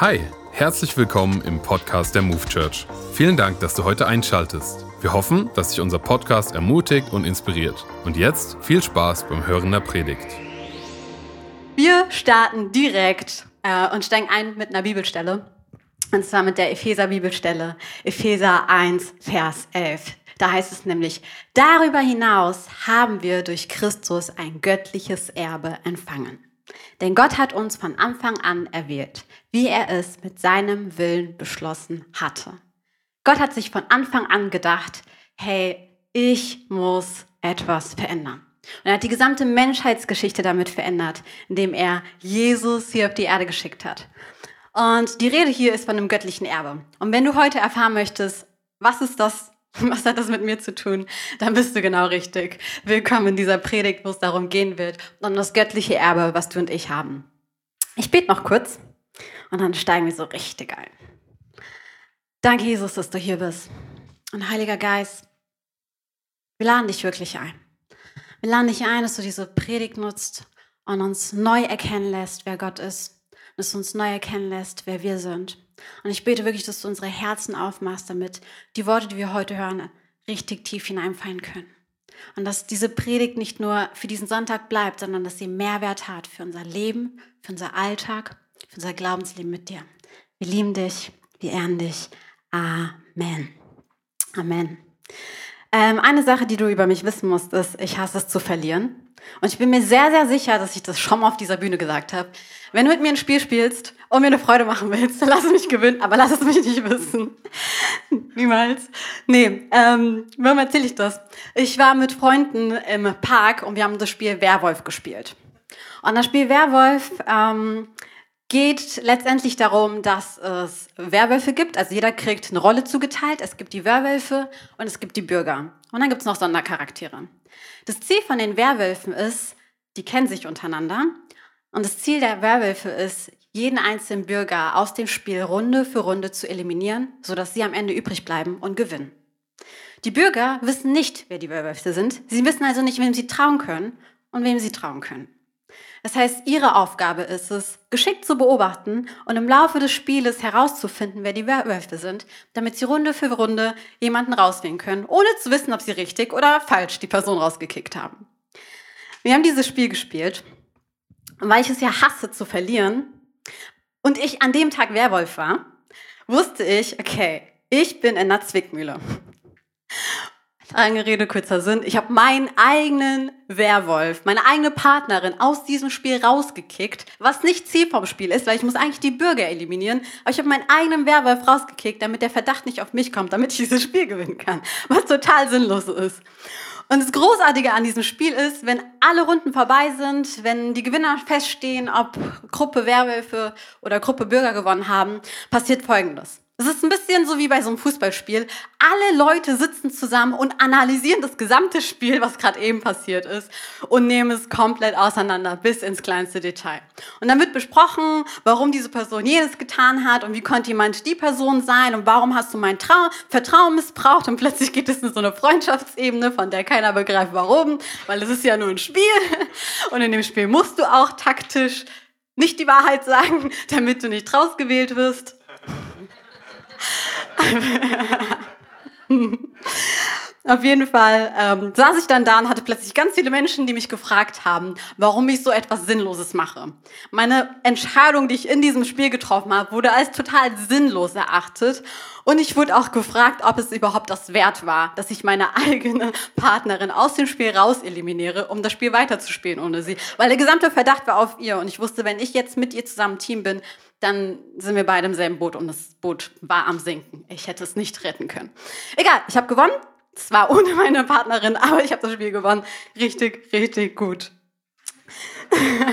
Hi, herzlich willkommen im Podcast der Move Church. Vielen Dank, dass du heute einschaltest. Wir hoffen, dass dich unser Podcast ermutigt und inspiriert. Und jetzt viel Spaß beim Hören der Predigt. Wir starten direkt äh, und steigen ein mit einer Bibelstelle. Und zwar mit der Epheser Bibelstelle, Epheser 1, Vers 11. Da heißt es nämlich, darüber hinaus haben wir durch Christus ein göttliches Erbe empfangen. Denn Gott hat uns von Anfang an erwählt, wie er es mit seinem Willen beschlossen hatte. Gott hat sich von Anfang an gedacht, hey, ich muss etwas verändern. Und er hat die gesamte Menschheitsgeschichte damit verändert, indem er Jesus hier auf die Erde geschickt hat. Und die Rede hier ist von einem göttlichen Erbe. Und wenn du heute erfahren möchtest, was ist das Was hat das mit mir zu tun? Dann bist du genau richtig. Willkommen in dieser Predigt, wo es darum gehen wird, um das göttliche Erbe, was du und ich haben. Ich bete noch kurz und dann steigen wir so richtig ein. Danke, Jesus, dass du hier bist. Und Heiliger Geist, wir laden dich wirklich ein. Wir laden dich ein, dass du diese Predigt nutzt und uns neu erkennen lässt, wer Gott ist. Dass du uns neu erkennen lässt, wer wir sind. Und ich bete wirklich, dass du unsere Herzen aufmachst, damit die Worte, die wir heute hören, richtig tief hineinfallen können. Und dass diese Predigt nicht nur für diesen Sonntag bleibt, sondern dass sie Mehrwert hat für unser Leben, für unser Alltag, für unser Glaubensleben mit dir. Wir lieben dich, wir ehren dich. Amen. Amen. Ähm, eine Sache, die du über mich wissen musst, ist, ich hasse es zu verlieren. Und ich bin mir sehr, sehr sicher, dass ich das schon mal auf dieser Bühne gesagt habe. Wenn du mit mir ein Spiel spielst und mir eine Freude machen willst, dann lass mich gewinnen, aber lass es mich nicht wissen. Niemals. Nee, ähm, warum erzähle ich das? Ich war mit Freunden im Park und wir haben das Spiel Werwolf gespielt. Und das Spiel Werwolf ähm, geht letztendlich darum, dass es Werwölfe gibt. Also jeder kriegt eine Rolle zugeteilt. Es gibt die Werwölfe und es gibt die Bürger. Und dann gibt es noch Sondercharaktere. Das Ziel von den Werwölfen ist, die kennen sich untereinander. Und das Ziel der Werwölfe ist, jeden einzelnen Bürger aus dem Spiel Runde für Runde zu eliminieren, sodass sie am Ende übrig bleiben und gewinnen. Die Bürger wissen nicht, wer die Werwölfe sind. Sie wissen also nicht, wem sie trauen können und wem sie trauen können. Das heißt, ihre Aufgabe ist es, geschickt zu beobachten und im Laufe des Spieles herauszufinden, wer die Werwölfe sind, damit sie Runde für Runde jemanden rauswählen können, ohne zu wissen, ob sie richtig oder falsch die Person rausgekickt haben. Wir haben dieses Spiel gespielt, weil ich es ja hasse zu verlieren und ich an dem Tag Werwolf war, wusste ich, okay, ich bin in der Zwickmühle. Lange Rede, kurzer Sinn. Ich habe meinen eigenen Werwolf, meine eigene Partnerin aus diesem Spiel rausgekickt, was nicht Ziel vom Spiel ist, weil ich muss eigentlich die Bürger eliminieren. Aber ich habe meinen eigenen Werwolf rausgekickt, damit der Verdacht nicht auf mich kommt, damit ich dieses Spiel gewinnen kann. Was total sinnlos ist. Und das Großartige an diesem Spiel ist, wenn alle Runden vorbei sind, wenn die Gewinner feststehen, ob Gruppe Werwölfe oder Gruppe Bürger gewonnen haben, passiert Folgendes. Es ist ein bisschen so wie bei so einem Fußballspiel. Alle Leute sitzen zusammen und analysieren das gesamte Spiel, was gerade eben passiert ist, und nehmen es komplett auseinander bis ins kleinste Detail. Und dann wird besprochen, warum diese Person jenes getan hat und wie konnte jemand die Person sein und warum hast du mein Trau Vertrauen missbraucht und plötzlich geht es in so eine Freundschaftsebene, von der keiner begreift, warum, weil es ist ja nur ein Spiel und in dem Spiel musst du auch taktisch nicht die Wahrheit sagen, damit du nicht rausgewählt wirst. Auf jeden Fall ähm, saß ich dann da und hatte plötzlich ganz viele Menschen, die mich gefragt haben, warum ich so etwas Sinnloses mache. Meine Entscheidung, die ich in diesem Spiel getroffen habe, wurde als total sinnlos erachtet. Und ich wurde auch gefragt, ob es überhaupt das wert war, dass ich meine eigene Partnerin aus dem Spiel raus eliminiere, um das Spiel weiterzuspielen ohne sie. Weil der gesamte Verdacht war auf ihr. Und ich wusste, wenn ich jetzt mit ihr zusammen Team bin, dann sind wir beide im selben Boot und das Boot war am Sinken. Ich hätte es nicht retten können. Egal, ich habe gewonnen. Zwar ohne meine Partnerin, aber ich habe das Spiel gewonnen. Richtig, richtig gut.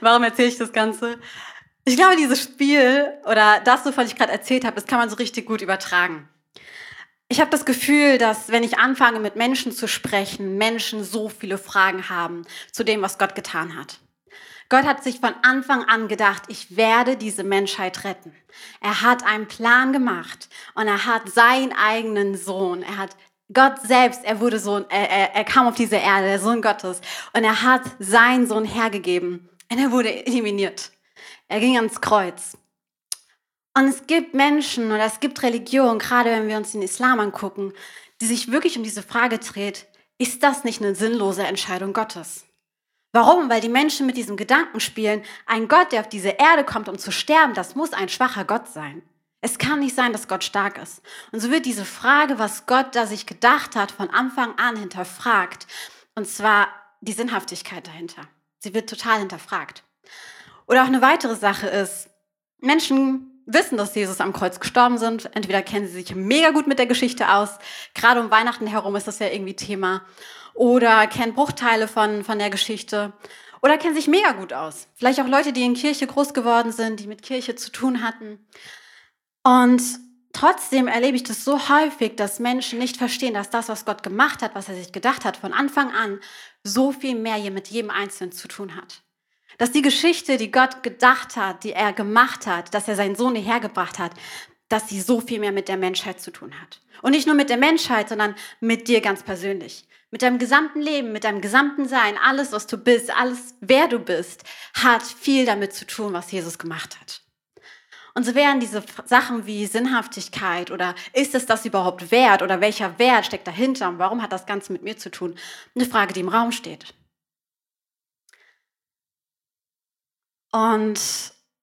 Warum erzähle ich das Ganze? Ich glaube, dieses Spiel oder das, wovon ich gerade erzählt habe, das kann man so richtig gut übertragen. Ich habe das Gefühl, dass wenn ich anfange, mit Menschen zu sprechen, Menschen so viele Fragen haben zu dem, was Gott getan hat. Gott hat sich von Anfang an gedacht, ich werde diese Menschheit retten. Er hat einen Plan gemacht und er hat seinen eigenen Sohn, er hat Gott selbst, er wurde Sohn, er, er, kam auf diese Erde, der Sohn Gottes, und er hat seinen Sohn hergegeben und er wurde eliminiert. Er ging ans Kreuz. Und es gibt Menschen oder es gibt Religionen, gerade wenn wir uns den Islam angucken, die sich wirklich um diese Frage dreht, ist das nicht eine sinnlose Entscheidung Gottes? Warum? Weil die Menschen mit diesem Gedanken spielen, ein Gott, der auf diese Erde kommt, um zu sterben, das muss ein schwacher Gott sein. Es kann nicht sein, dass Gott stark ist. Und so wird diese Frage, was Gott da sich gedacht hat, von Anfang an hinterfragt. Und zwar die Sinnhaftigkeit dahinter. Sie wird total hinterfragt. Oder auch eine weitere Sache ist, Menschen wissen, dass Jesus am Kreuz gestorben sind. Entweder kennen sie sich mega gut mit der Geschichte aus. Gerade um Weihnachten herum ist das ja irgendwie Thema. Oder kennen Bruchteile von, von der Geschichte. Oder kennen sich mega gut aus. Vielleicht auch Leute, die in Kirche groß geworden sind, die mit Kirche zu tun hatten. Und trotzdem erlebe ich das so häufig, dass Menschen nicht verstehen, dass das, was Gott gemacht hat, was er sich gedacht hat, von Anfang an so viel mehr mit jedem Einzelnen zu tun hat. Dass die Geschichte, die Gott gedacht hat, die er gemacht hat, dass er seinen Sohn hierher gebracht hat, dass sie so viel mehr mit der Menschheit zu tun hat. Und nicht nur mit der Menschheit, sondern mit dir ganz persönlich. Mit deinem gesamten Leben, mit deinem gesamten Sein, alles, was du bist, alles, wer du bist, hat viel damit zu tun, was Jesus gemacht hat. Und so wären diese Sachen wie Sinnhaftigkeit oder ist es das überhaupt wert oder welcher Wert steckt dahinter und warum hat das Ganze mit mir zu tun, eine Frage, die im Raum steht. Und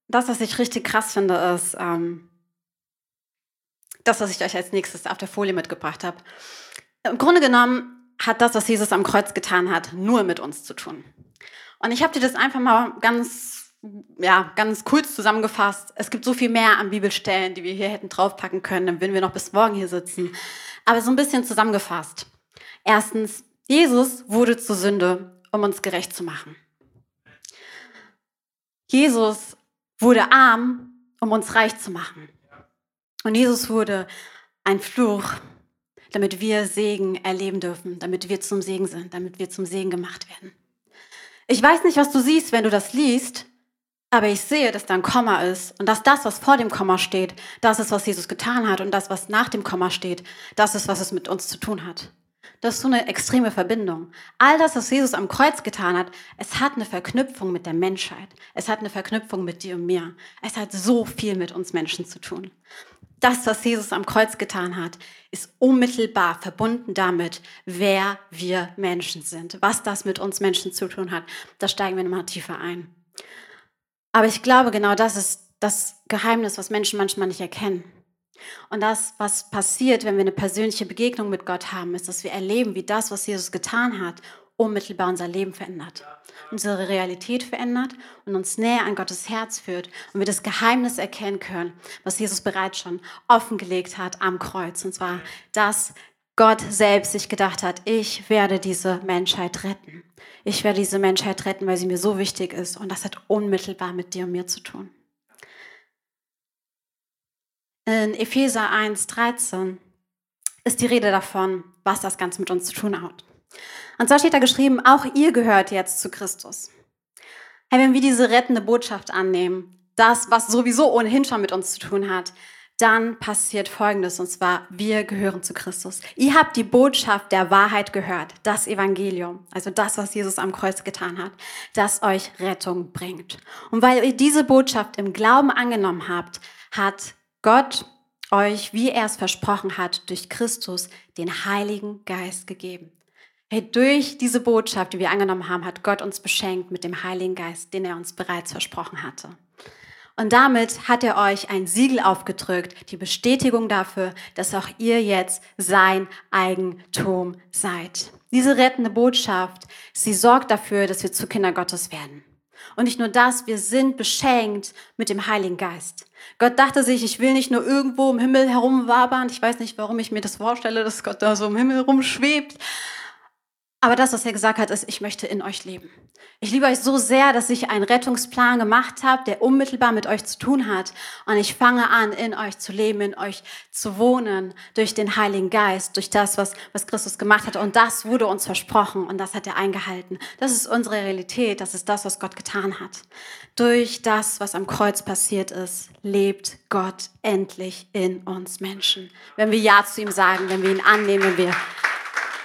das, was ich richtig krass finde, ist ähm, das, was ich euch als nächstes auf der Folie mitgebracht habe. Im Grunde genommen hat das, was Jesus am Kreuz getan hat, nur mit uns zu tun. Und ich habe dir das einfach mal ganz ja, ganz kurz zusammengefasst, es gibt so viel mehr an Bibelstellen, die wir hier hätten draufpacken können, dann würden wir noch bis morgen hier sitzen. Aber so ein bisschen zusammengefasst. Erstens, Jesus wurde zur Sünde, um uns gerecht zu machen. Jesus wurde arm, um uns reich zu machen. Und Jesus wurde ein Fluch, damit wir Segen erleben dürfen, damit wir zum Segen sind, damit wir zum Segen gemacht werden. Ich weiß nicht, was du siehst, wenn du das liest, aber ich sehe, dass da ein Komma ist und dass das, was vor dem Komma steht, das ist, was Jesus getan hat und das, was nach dem Komma steht, das ist, was es mit uns zu tun hat. Das ist so eine extreme Verbindung. All das, was Jesus am Kreuz getan hat, es hat eine Verknüpfung mit der Menschheit. Es hat eine Verknüpfung mit dir und mir. Es hat so viel mit uns Menschen zu tun. Das, was Jesus am Kreuz getan hat, ist unmittelbar verbunden damit, wer wir Menschen sind. Was das mit uns Menschen zu tun hat, da steigen wir nochmal tiefer ein. Aber ich glaube, genau das ist das Geheimnis, was Menschen manchmal nicht erkennen. Und das, was passiert, wenn wir eine persönliche Begegnung mit Gott haben, ist, dass wir erleben, wie das, was Jesus getan hat, unmittelbar unser Leben verändert, unsere Realität verändert und uns näher an Gottes Herz führt und wir das Geheimnis erkennen können, was Jesus bereits schon offengelegt hat am Kreuz. Und zwar, dass Gott selbst sich gedacht hat, ich werde diese Menschheit retten ich werde diese Menschheit retten, weil sie mir so wichtig ist. Und das hat unmittelbar mit dir und mir zu tun. In Epheser 1, 13 ist die Rede davon, was das Ganze mit uns zu tun hat. Und zwar steht da geschrieben, auch ihr gehört jetzt zu Christus. Hey, wenn wir diese rettende Botschaft annehmen, das, was sowieso ohnehin schon mit uns zu tun hat, dann passiert Folgendes, und zwar, wir gehören zu Christus. Ihr habt die Botschaft der Wahrheit gehört, das Evangelium, also das, was Jesus am Kreuz getan hat, das euch Rettung bringt. Und weil ihr diese Botschaft im Glauben angenommen habt, hat Gott euch, wie er es versprochen hat, durch Christus den Heiligen Geist gegeben. Hey, durch diese Botschaft, die wir angenommen haben, hat Gott uns beschenkt mit dem Heiligen Geist, den er uns bereits versprochen hatte. Und damit hat er euch ein Siegel aufgedrückt, die Bestätigung dafür, dass auch ihr jetzt sein Eigentum seid. Diese rettende Botschaft, sie sorgt dafür, dass wir zu Kinder Gottes werden. Und nicht nur das, wir sind beschenkt mit dem Heiligen Geist. Gott dachte sich, ich will nicht nur irgendwo im Himmel herumwabern. Ich weiß nicht, warum ich mir das vorstelle, dass Gott da so im Himmel rumschwebt. Aber das, was er gesagt hat, ist, ich möchte in euch leben. Ich liebe euch so sehr, dass ich einen Rettungsplan gemacht habe, der unmittelbar mit euch zu tun hat. Und ich fange an, in euch zu leben, in euch zu wohnen, durch den Heiligen Geist, durch das, was, was Christus gemacht hat. Und das wurde uns versprochen und das hat er eingehalten. Das ist unsere Realität, das ist das, was Gott getan hat. Durch das, was am Kreuz passiert ist, lebt Gott endlich in uns Menschen. Wenn wir Ja zu ihm sagen, wenn wir ihn annehmen, wenn wir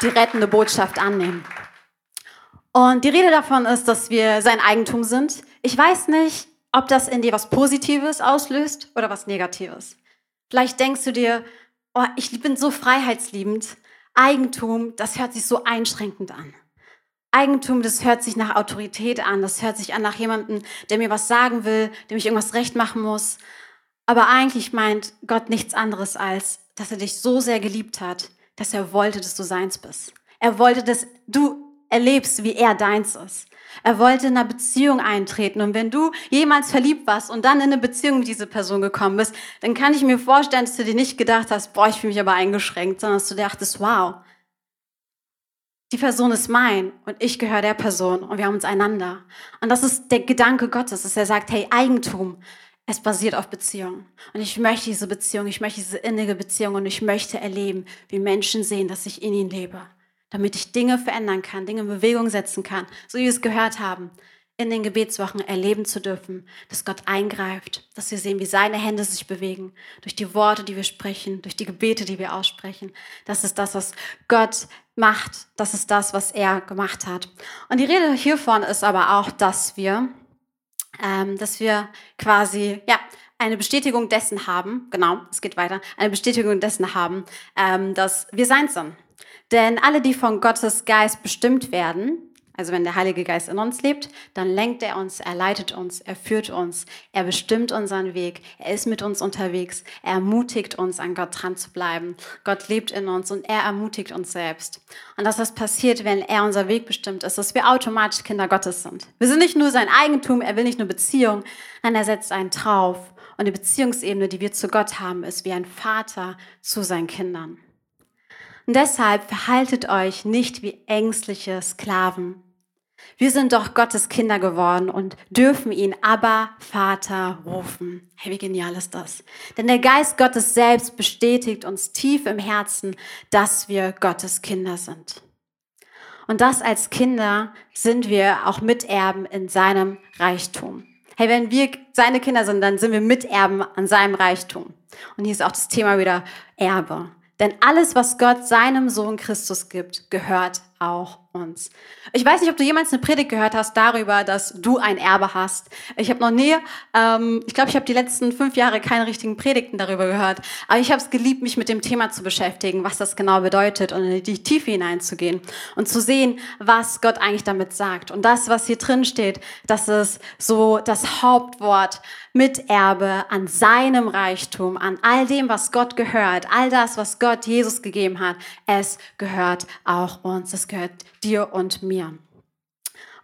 die rettende Botschaft annehmen. Und die Rede davon ist, dass wir sein Eigentum sind. Ich weiß nicht, ob das in dir was Positives auslöst oder was Negatives. Vielleicht denkst du dir, oh, ich bin so freiheitsliebend. Eigentum, das hört sich so einschränkend an. Eigentum, das hört sich nach Autorität an, das hört sich an nach jemandem, der mir was sagen will, dem ich irgendwas recht machen muss. Aber eigentlich meint Gott nichts anderes als, dass er dich so sehr geliebt hat, dass er wollte, dass du seins bist. Er wollte, dass du erlebst, wie er deins ist. Er wollte in einer Beziehung eintreten. Und wenn du jemals verliebt warst und dann in eine Beziehung mit dieser Person gekommen bist, dann kann ich mir vorstellen, dass du dir nicht gedacht hast, boah, ich fühle mich aber eingeschränkt, sondern dass du dachtest, wow, die Person ist mein und ich gehöre der Person und wir haben uns einander. Und das ist der Gedanke Gottes, dass er sagt, hey, Eigentum, es basiert auf Beziehung. Und ich möchte diese Beziehung, ich möchte diese innige Beziehung und ich möchte erleben, wie Menschen sehen, dass ich in ihnen lebe damit ich Dinge verändern kann, Dinge in Bewegung setzen kann, so wie wir es gehört haben, in den Gebetswochen erleben zu dürfen, dass Gott eingreift, dass wir sehen, wie seine Hände sich bewegen, durch die Worte, die wir sprechen, durch die Gebete, die wir aussprechen. Das ist das, was Gott macht. Das ist das, was er gemacht hat. Und die Rede hiervon ist aber auch, dass wir, ähm, dass wir quasi, ja, eine Bestätigung dessen haben, genau, es geht weiter, eine Bestätigung dessen haben, ähm, dass wir sein sind denn alle, die von Gottes Geist bestimmt werden, also wenn der Heilige Geist in uns lebt, dann lenkt er uns, er leitet uns, er führt uns, er bestimmt unseren Weg, er ist mit uns unterwegs, er ermutigt uns, an Gott dran zu bleiben. Gott lebt in uns und er ermutigt uns selbst. Und dass das passiert, wenn er unser Weg bestimmt ist, dass wir automatisch Kinder Gottes sind. Wir sind nicht nur sein Eigentum, er will nicht nur Beziehung, nein, er setzt einen drauf. Und die Beziehungsebene, die wir zu Gott haben, ist wie ein Vater zu seinen Kindern. Und deshalb verhaltet euch nicht wie ängstliche Sklaven. Wir sind doch Gottes Kinder geworden und dürfen ihn aber Vater rufen. Hey, wie genial ist das? Denn der Geist Gottes selbst bestätigt uns tief im Herzen, dass wir Gottes Kinder sind. Und das als Kinder sind wir auch Miterben in seinem Reichtum. Hey, wenn wir seine Kinder sind, dann sind wir Miterben an seinem Reichtum. Und hier ist auch das Thema wieder Erbe. Denn alles, was Gott seinem Sohn Christus gibt, gehört auch uns. Ich weiß nicht, ob du jemals eine Predigt gehört hast darüber, dass du ein Erbe hast. Ich habe noch nie, ähm, ich glaube, ich habe die letzten fünf Jahre keine richtigen Predigten darüber gehört. Aber ich habe es geliebt, mich mit dem Thema zu beschäftigen, was das genau bedeutet und in die Tiefe hineinzugehen und zu sehen, was Gott eigentlich damit sagt. Und das, was hier drin steht, das ist so das Hauptwort Miterbe an seinem Reichtum, an all dem, was Gott gehört, all das, was Gott Jesus gegeben hat. Es gehört auch uns. Es gehört dir und mir.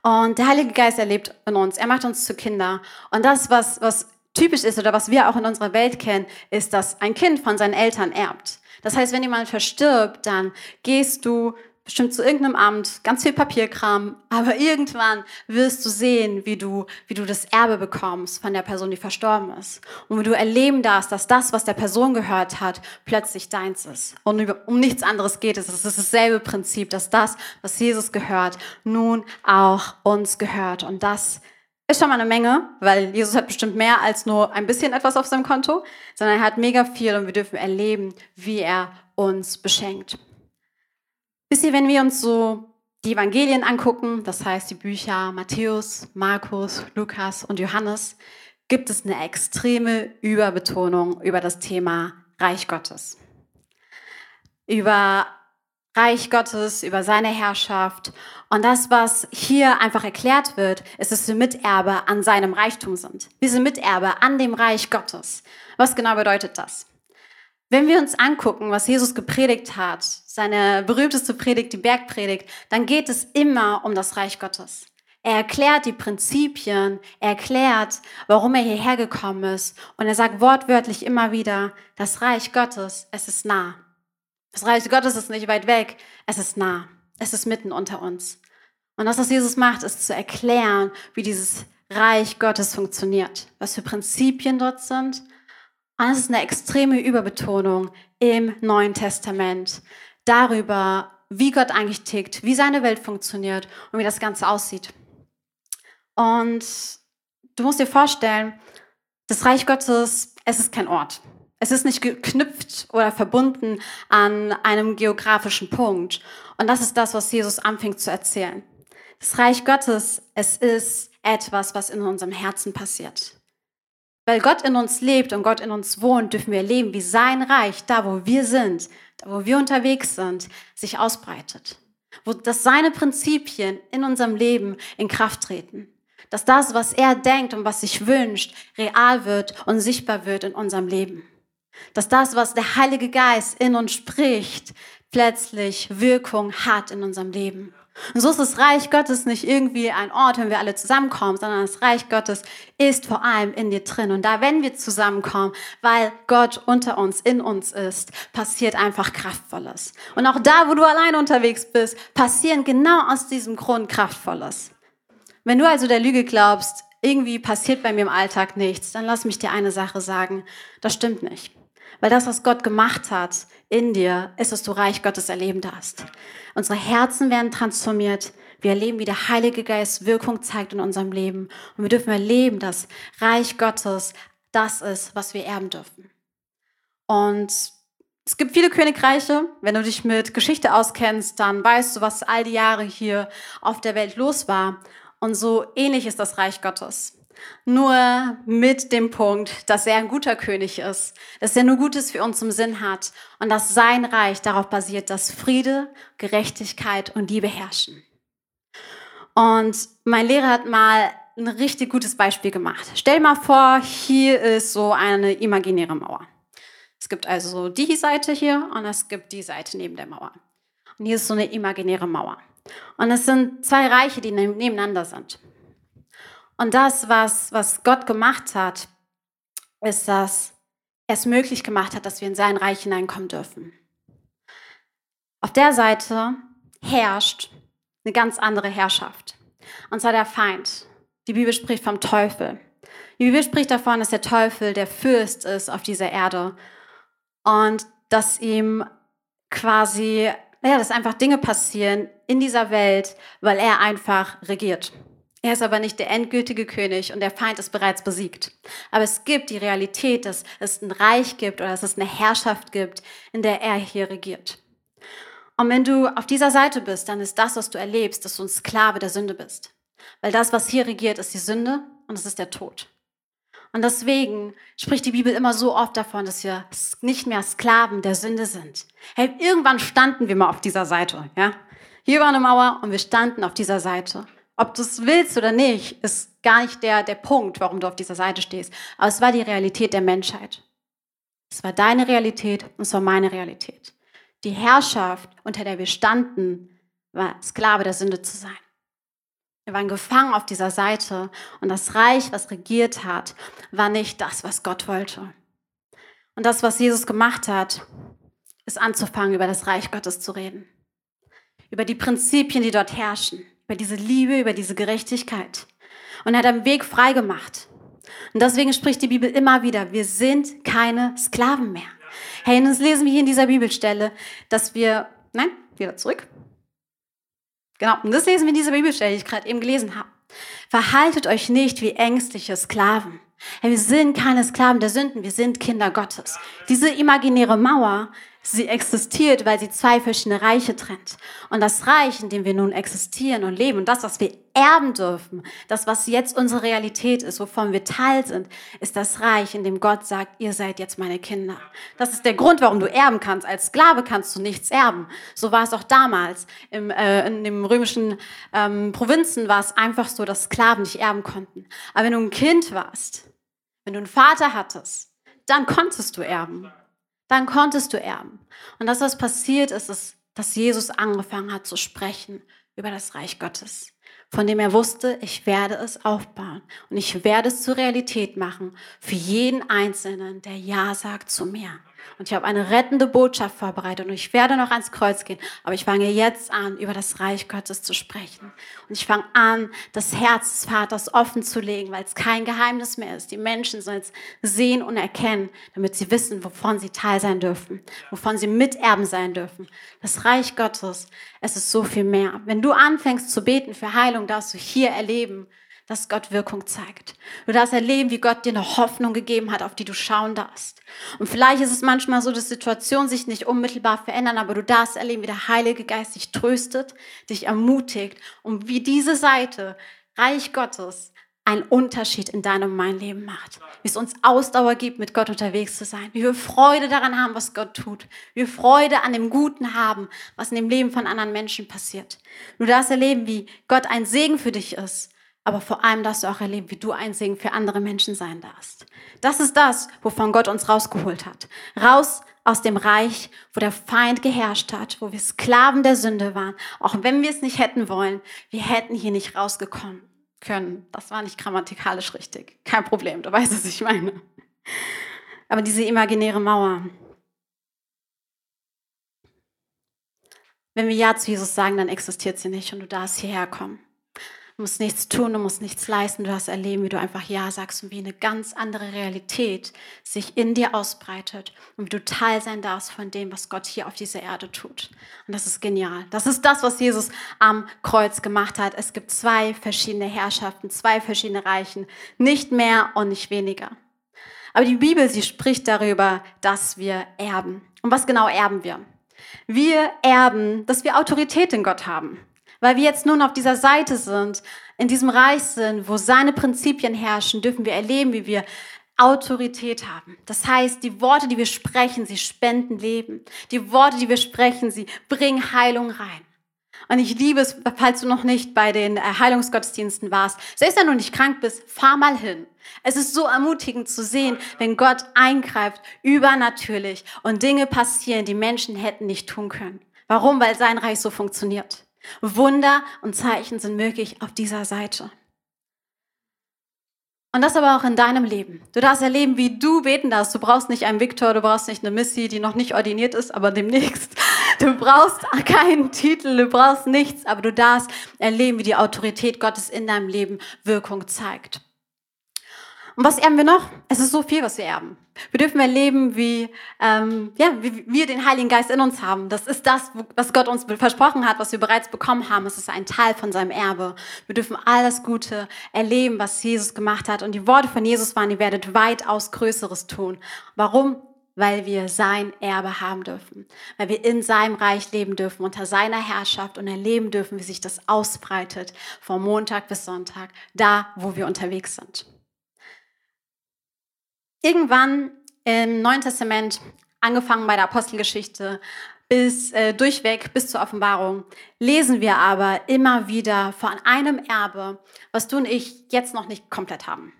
Und der Heilige Geist erlebt in uns. Er macht uns zu Kinder. Und das, was, was typisch ist oder was wir auch in unserer Welt kennen, ist, dass ein Kind von seinen Eltern erbt. Das heißt, wenn jemand verstirbt, dann gehst du bestimmt zu irgendeinem Amt, ganz viel Papierkram, aber irgendwann wirst du sehen, wie du, wie du das Erbe bekommst von der Person, die verstorben ist. Und wie du erleben darfst, dass das, was der Person gehört hat, plötzlich deins ist. Und um nichts anderes geht es. Es ist dasselbe Prinzip, dass das, was Jesus gehört, nun auch uns gehört. Und das ist schon mal eine Menge, weil Jesus hat bestimmt mehr als nur ein bisschen etwas auf seinem Konto, sondern er hat mega viel und wir dürfen erleben, wie er uns beschenkt. Wisst ihr, wenn wir uns so die Evangelien angucken, das heißt die Bücher Matthäus, Markus, Lukas und Johannes, gibt es eine extreme Überbetonung über das Thema Reich Gottes. Über Reich Gottes, über seine Herrschaft. Und das, was hier einfach erklärt wird, ist, dass wir Miterbe an seinem Reichtum sind. Wir sind Miterbe an dem Reich Gottes. Was genau bedeutet das? Wenn wir uns angucken, was Jesus gepredigt hat, seine berühmteste Predigt, die Bergpredigt, dann geht es immer um das Reich Gottes. Er erklärt die Prinzipien, er erklärt, warum er hierher gekommen ist und er sagt wortwörtlich immer wieder, das Reich Gottes, es ist nah. Das Reich Gottes ist nicht weit weg, es ist nah. Es ist mitten unter uns. Und das, was Jesus macht, ist zu erklären, wie dieses Reich Gottes funktioniert, was für Prinzipien dort sind und es ist eine extreme Überbetonung im Neuen Testament darüber, wie Gott eigentlich tickt, wie seine Welt funktioniert und wie das Ganze aussieht. Und du musst dir vorstellen, das Reich Gottes, es ist kein Ort. Es ist nicht geknüpft oder verbunden an einem geografischen Punkt. Und das ist das, was Jesus anfängt zu erzählen. Das Reich Gottes, es ist etwas, was in unserem Herzen passiert. Weil Gott in uns lebt und Gott in uns wohnt, dürfen wir erleben, wie sein Reich, da wo wir sind, da wo wir unterwegs sind, sich ausbreitet. Wo dass seine Prinzipien in unserem Leben in Kraft treten. Dass das, was er denkt und was sich wünscht, real wird und sichtbar wird in unserem Leben. Dass das, was der Heilige Geist in uns spricht, plötzlich Wirkung hat in unserem Leben. Und so ist das Reich Gottes nicht irgendwie ein Ort, wenn wir alle zusammenkommen, sondern das Reich Gottes ist vor allem in dir drin. Und da, wenn wir zusammenkommen, weil Gott unter uns, in uns ist, passiert einfach Kraftvolles. Und auch da, wo du allein unterwegs bist, passieren genau aus diesem Grund Kraftvolles. Wenn du also der Lüge glaubst, irgendwie passiert bei mir im Alltag nichts, dann lass mich dir eine Sache sagen, das stimmt nicht. Weil das, was Gott gemacht hat in dir, ist, dass du Reich Gottes erleben darfst. Unsere Herzen werden transformiert. Wir erleben, wie der Heilige Geist Wirkung zeigt in unserem Leben. Und wir dürfen erleben, dass Reich Gottes das ist, was wir erben dürfen. Und es gibt viele Königreiche. Wenn du dich mit Geschichte auskennst, dann weißt du, was all die Jahre hier auf der Welt los war. Und so ähnlich ist das Reich Gottes. Nur mit dem Punkt, dass er ein guter König ist, dass er nur Gutes für uns im Sinn hat und dass sein Reich darauf basiert, dass Friede, Gerechtigkeit und Liebe herrschen. Und mein Lehrer hat mal ein richtig gutes Beispiel gemacht. Stell mal vor, hier ist so eine imaginäre Mauer. Es gibt also die Seite hier und es gibt die Seite neben der Mauer. Und hier ist so eine imaginäre Mauer. Und es sind zwei Reiche, die nebeneinander sind. Und das, was, was Gott gemacht hat, ist, dass er es möglich gemacht hat, dass wir in sein Reich hineinkommen dürfen. Auf der Seite herrscht eine ganz andere Herrschaft. Und zwar der Feind. Die Bibel spricht vom Teufel. Die Bibel spricht davon, dass der Teufel der Fürst ist auf dieser Erde und dass ihm quasi, ja, dass einfach Dinge passieren in dieser Welt, weil er einfach regiert. Er ist aber nicht der endgültige König und der Feind ist bereits besiegt. Aber es gibt die Realität, dass es ein Reich gibt oder dass es eine Herrschaft gibt, in der er hier regiert. Und wenn du auf dieser Seite bist, dann ist das, was du erlebst, dass du ein Sklave der Sünde bist. Weil das, was hier regiert, ist die Sünde und es ist der Tod. Und deswegen spricht die Bibel immer so oft davon, dass wir nicht mehr Sklaven der Sünde sind. Hey, irgendwann standen wir mal auf dieser Seite, ja? Hier war eine Mauer und wir standen auf dieser Seite. Ob du es willst oder nicht, ist gar nicht der, der Punkt, warum du auf dieser Seite stehst. Aber es war die Realität der Menschheit. Es war deine Realität und es war meine Realität. Die Herrschaft, unter der wir standen, war Sklave der Sünde zu sein. Wir waren gefangen auf dieser Seite und das Reich, was regiert hat, war nicht das, was Gott wollte. Und das, was Jesus gemacht hat, ist anzufangen, über das Reich Gottes zu reden. Über die Prinzipien, die dort herrschen über diese Liebe, über diese Gerechtigkeit. Und er hat einen Weg frei gemacht. Und deswegen spricht die Bibel immer wieder, wir sind keine Sklaven mehr. Hey, und das lesen wir hier in dieser Bibelstelle, dass wir, nein, wieder zurück. Genau, und das lesen wir in dieser Bibelstelle, die ich gerade eben gelesen habe. Verhaltet euch nicht wie ängstliche Sklaven. Hey, wir sind keine Sklaven der Sünden, wir sind Kinder Gottes. Diese imaginäre Mauer Sie existiert, weil sie zwei verschiedene Reiche trennt. Und das Reich, in dem wir nun existieren und leben und das, was wir erben dürfen, das, was jetzt unsere Realität ist, wovon wir Teil sind, ist das Reich, in dem Gott sagt, ihr seid jetzt meine Kinder. Das ist der Grund, warum du erben kannst. Als Sklave kannst du nichts erben. So war es auch damals. Im, äh, in den römischen ähm, Provinzen war es einfach so, dass Sklaven nicht erben konnten. Aber wenn du ein Kind warst, wenn du einen Vater hattest, dann konntest du erben dann konntest du erben. Und das, was passiert ist, ist, dass Jesus angefangen hat zu sprechen über das Reich Gottes, von dem er wusste, ich werde es aufbauen und ich werde es zur Realität machen für jeden Einzelnen, der Ja sagt zu mir. Und ich habe eine rettende Botschaft vorbereitet und ich werde noch ans Kreuz gehen. Aber ich fange jetzt an, über das Reich Gottes zu sprechen. Und ich fange an, das Herz des Vaters offen zu legen, weil es kein Geheimnis mehr ist. Die Menschen sollen es sehen und erkennen, damit sie wissen, wovon sie Teil sein dürfen, wovon sie Miterben sein dürfen. Das Reich Gottes, es ist so viel mehr. Wenn du anfängst zu beten für Heilung, darfst du hier erleben, dass Gott Wirkung zeigt. Du darfst erleben, wie Gott dir eine Hoffnung gegeben hat, auf die du schauen darfst. Und vielleicht ist es manchmal so, dass Situationen sich nicht unmittelbar verändern, aber du darfst erleben, wie der Heilige Geist dich tröstet, dich ermutigt und wie diese Seite, Reich Gottes, einen Unterschied in deinem und meinem Leben macht. Wie es uns Ausdauer gibt, mit Gott unterwegs zu sein. Wie wir Freude daran haben, was Gott tut. Wie wir Freude an dem Guten haben, was in dem Leben von anderen Menschen passiert. Du darfst erleben, wie Gott ein Segen für dich ist. Aber vor allem darfst du auch erleben, wie du ein Segen für andere Menschen sein darfst. Das ist das, wovon Gott uns rausgeholt hat. Raus aus dem Reich, wo der Feind geherrscht hat, wo wir Sklaven der Sünde waren. Auch wenn wir es nicht hätten wollen, wir hätten hier nicht rausgekommen können. Das war nicht grammatikalisch richtig. Kein Problem, du weißt, was ich meine. Aber diese imaginäre Mauer. Wenn wir Ja zu Jesus sagen, dann existiert sie nicht und du darfst hierher kommen. Du musst nichts tun, du musst nichts leisten, du darfst erleben, wie du einfach Ja sagst und wie eine ganz andere Realität sich in dir ausbreitet und wie du Teil sein darfst von dem, was Gott hier auf dieser Erde tut. Und das ist genial. Das ist das, was Jesus am Kreuz gemacht hat. Es gibt zwei verschiedene Herrschaften, zwei verschiedene Reichen, nicht mehr und nicht weniger. Aber die Bibel, sie spricht darüber, dass wir erben. Und was genau erben wir? Wir erben, dass wir Autorität in Gott haben weil wir jetzt nun auf dieser Seite sind, in diesem Reich sind, wo seine Prinzipien herrschen, dürfen wir erleben, wie wir Autorität haben. Das heißt, die Worte, die wir sprechen, sie spenden Leben. Die Worte, die wir sprechen, sie bringen Heilung rein. Und ich liebe es, falls du noch nicht bei den äh, Heilungsgottesdiensten warst, selbst wenn du nicht krank bist, fahr mal hin. Es ist so ermutigend zu sehen, wenn Gott eingreift, übernatürlich und Dinge passieren, die Menschen hätten nicht tun können. Warum? Weil sein Reich so funktioniert. Wunder und Zeichen sind möglich auf dieser Seite. Und das aber auch in deinem Leben. Du darfst erleben, wie du beten darfst. Du brauchst nicht einen Viktor, du brauchst nicht eine Missy, die noch nicht ordiniert ist, aber demnächst. Du brauchst keinen Titel, du brauchst nichts, aber du darfst erleben, wie die Autorität Gottes in deinem Leben Wirkung zeigt. Und was erben wir noch? Es ist so viel, was wir erben. Wir dürfen erleben, wie, ähm, ja, wie wir den Heiligen Geist in uns haben. Das ist das, was Gott uns versprochen hat, was wir bereits bekommen haben. Es ist ein Teil von seinem Erbe. Wir dürfen all das Gute erleben, was Jesus gemacht hat. Und die Worte von Jesus waren, ihr werdet weitaus Größeres tun. Warum? Weil wir sein Erbe haben dürfen. Weil wir in seinem Reich leben dürfen, unter seiner Herrschaft und erleben dürfen, wie sich das ausbreitet, vom Montag bis Sonntag, da, wo wir unterwegs sind. Irgendwann im Neuen Testament, angefangen bei der Apostelgeschichte, bis äh, durchweg bis zur Offenbarung, lesen wir aber immer wieder von einem Erbe, was du und ich jetzt noch nicht komplett haben.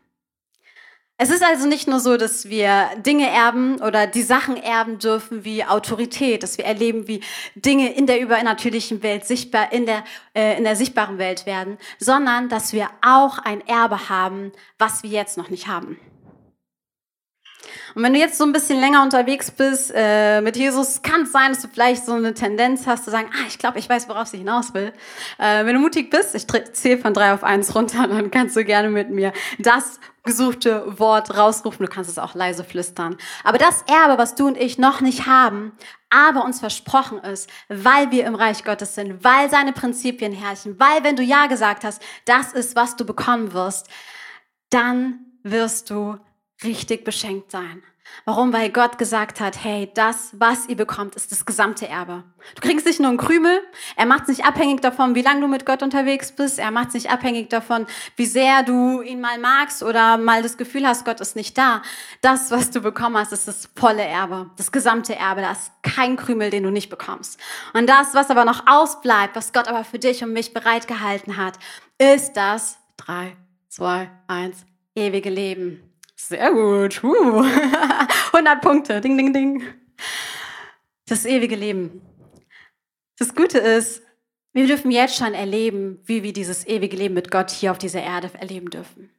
Es ist also nicht nur so, dass wir Dinge erben oder die Sachen erben dürfen wie Autorität, dass wir erleben, wie Dinge in der übernatürlichen Welt sichtbar in der, äh, in der sichtbaren Welt werden, sondern dass wir auch ein Erbe haben, was wir jetzt noch nicht haben. Und wenn du jetzt so ein bisschen länger unterwegs bist äh, mit Jesus, kann es sein, dass du vielleicht so eine Tendenz hast zu sagen, ah, ich glaube, ich weiß, worauf sie hinaus will. Äh, wenn du mutig bist, ich zähle von drei auf eins runter, dann kannst du gerne mit mir das gesuchte Wort rausrufen. Du kannst es auch leise flüstern. Aber das Erbe, was du und ich noch nicht haben, aber uns versprochen ist, weil wir im Reich Gottes sind, weil seine Prinzipien herrschen, weil wenn du Ja gesagt hast, das ist, was du bekommen wirst, dann wirst du richtig beschenkt sein. Warum? Weil Gott gesagt hat, hey, das, was ihr bekommt, ist das gesamte Erbe. Du kriegst nicht nur einen Krümel, er macht es nicht abhängig davon, wie lange du mit Gott unterwegs bist, er macht es nicht abhängig davon, wie sehr du ihn mal magst oder mal das Gefühl hast, Gott ist nicht da. Das, was du bekommen hast, ist das volle Erbe, das gesamte Erbe, da ist kein Krümel, den du nicht bekommst. Und das, was aber noch ausbleibt, was Gott aber für dich und mich bereitgehalten hat, ist das drei, zwei, eins, ewige Leben. Sehr gut. Uh. 100 Punkte. Ding, ding, ding. Das ewige Leben. Das Gute ist, wir dürfen jetzt schon erleben, wie wir dieses ewige Leben mit Gott hier auf dieser Erde erleben dürfen.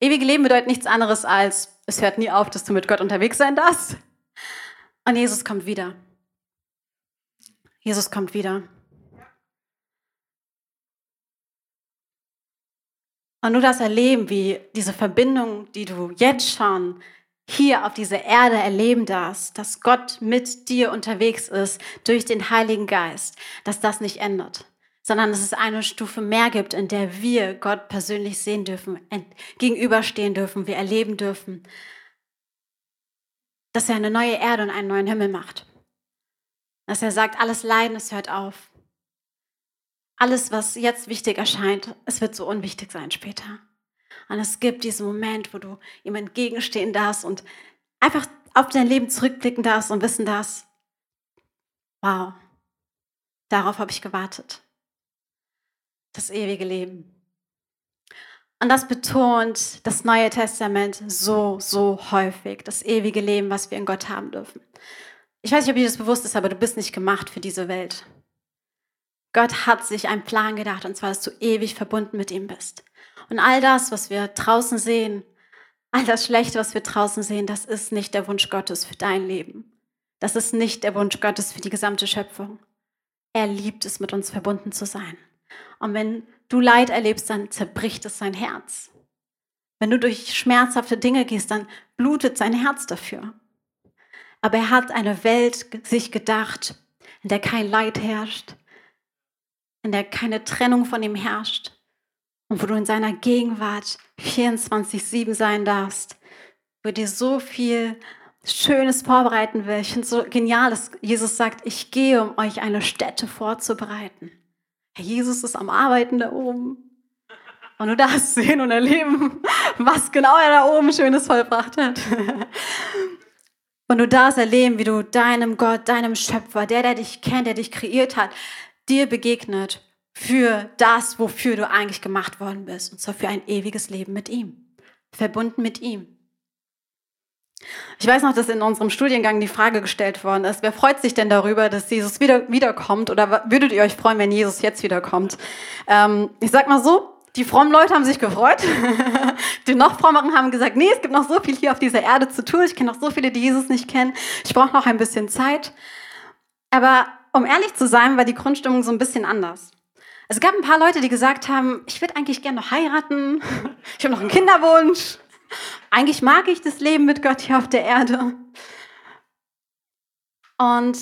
Ewige Leben bedeutet nichts anderes als, es hört nie auf, dass du mit Gott unterwegs sein darfst. Und Jesus kommt wieder. Jesus kommt wieder. Und du das erleben, wie diese Verbindung, die du jetzt schon hier auf dieser Erde erleben darfst, dass Gott mit dir unterwegs ist durch den Heiligen Geist, dass das nicht ändert, sondern dass es eine Stufe mehr gibt, in der wir Gott persönlich sehen dürfen, gegenüberstehen dürfen, wir erleben dürfen, dass er eine neue Erde und einen neuen Himmel macht. Dass er sagt, alles Leiden, es hört auf alles, was jetzt wichtig erscheint, es wird so unwichtig sein später. Und es gibt diesen Moment, wo du ihm entgegenstehen darfst und einfach auf dein Leben zurückblicken darfst und wissen darfst, wow, darauf habe ich gewartet. Das ewige Leben. Und das betont das Neue Testament so, so häufig, das ewige Leben, was wir in Gott haben dürfen. Ich weiß nicht, ob dir das bewusst ist, aber du bist nicht gemacht für diese Welt. Gott hat sich einen Plan gedacht, und zwar, dass du ewig verbunden mit ihm bist. Und all das, was wir draußen sehen, all das Schlechte, was wir draußen sehen, das ist nicht der Wunsch Gottes für dein Leben. Das ist nicht der Wunsch Gottes für die gesamte Schöpfung. Er liebt es, mit uns verbunden zu sein. Und wenn du Leid erlebst, dann zerbricht es sein Herz. Wenn du durch schmerzhafte Dinge gehst, dann blutet sein Herz dafür. Aber er hat eine Welt sich gedacht, in der kein Leid herrscht, in der keine Trennung von ihm herrscht und wo du in seiner Gegenwart 24-7 sein darfst, wo dir so viel Schönes vorbereiten will. Ich finde es so genial, dass Jesus sagt, ich gehe, um euch eine Stätte vorzubereiten. Herr Jesus ist am Arbeiten da oben. Und du darfst sehen und erleben, was genau er da oben Schönes vollbracht hat. Und du darfst erleben, wie du deinem Gott, deinem Schöpfer, der, der dich kennt, der dich kreiert hat, dir begegnet für das, wofür du eigentlich gemacht worden bist. Und zwar für ein ewiges Leben mit ihm. Verbunden mit ihm. Ich weiß noch, dass in unserem Studiengang die Frage gestellt worden ist, wer freut sich denn darüber, dass Jesus wieder, wiederkommt? Oder würdet ihr euch freuen, wenn Jesus jetzt wiederkommt? Ähm, ich sag mal so, die frommen Leute haben sich gefreut. die noch frommeren haben gesagt, nee, es gibt noch so viel hier auf dieser Erde zu tun. Ich kenne noch so viele, die Jesus nicht kennen. Ich brauche noch ein bisschen Zeit. Aber um ehrlich zu sein, war die Grundstimmung so ein bisschen anders. Es gab ein paar Leute, die gesagt haben, ich würde eigentlich gerne noch heiraten. Ich habe noch einen Kinderwunsch. Eigentlich mag ich das Leben mit Gott hier auf der Erde. Und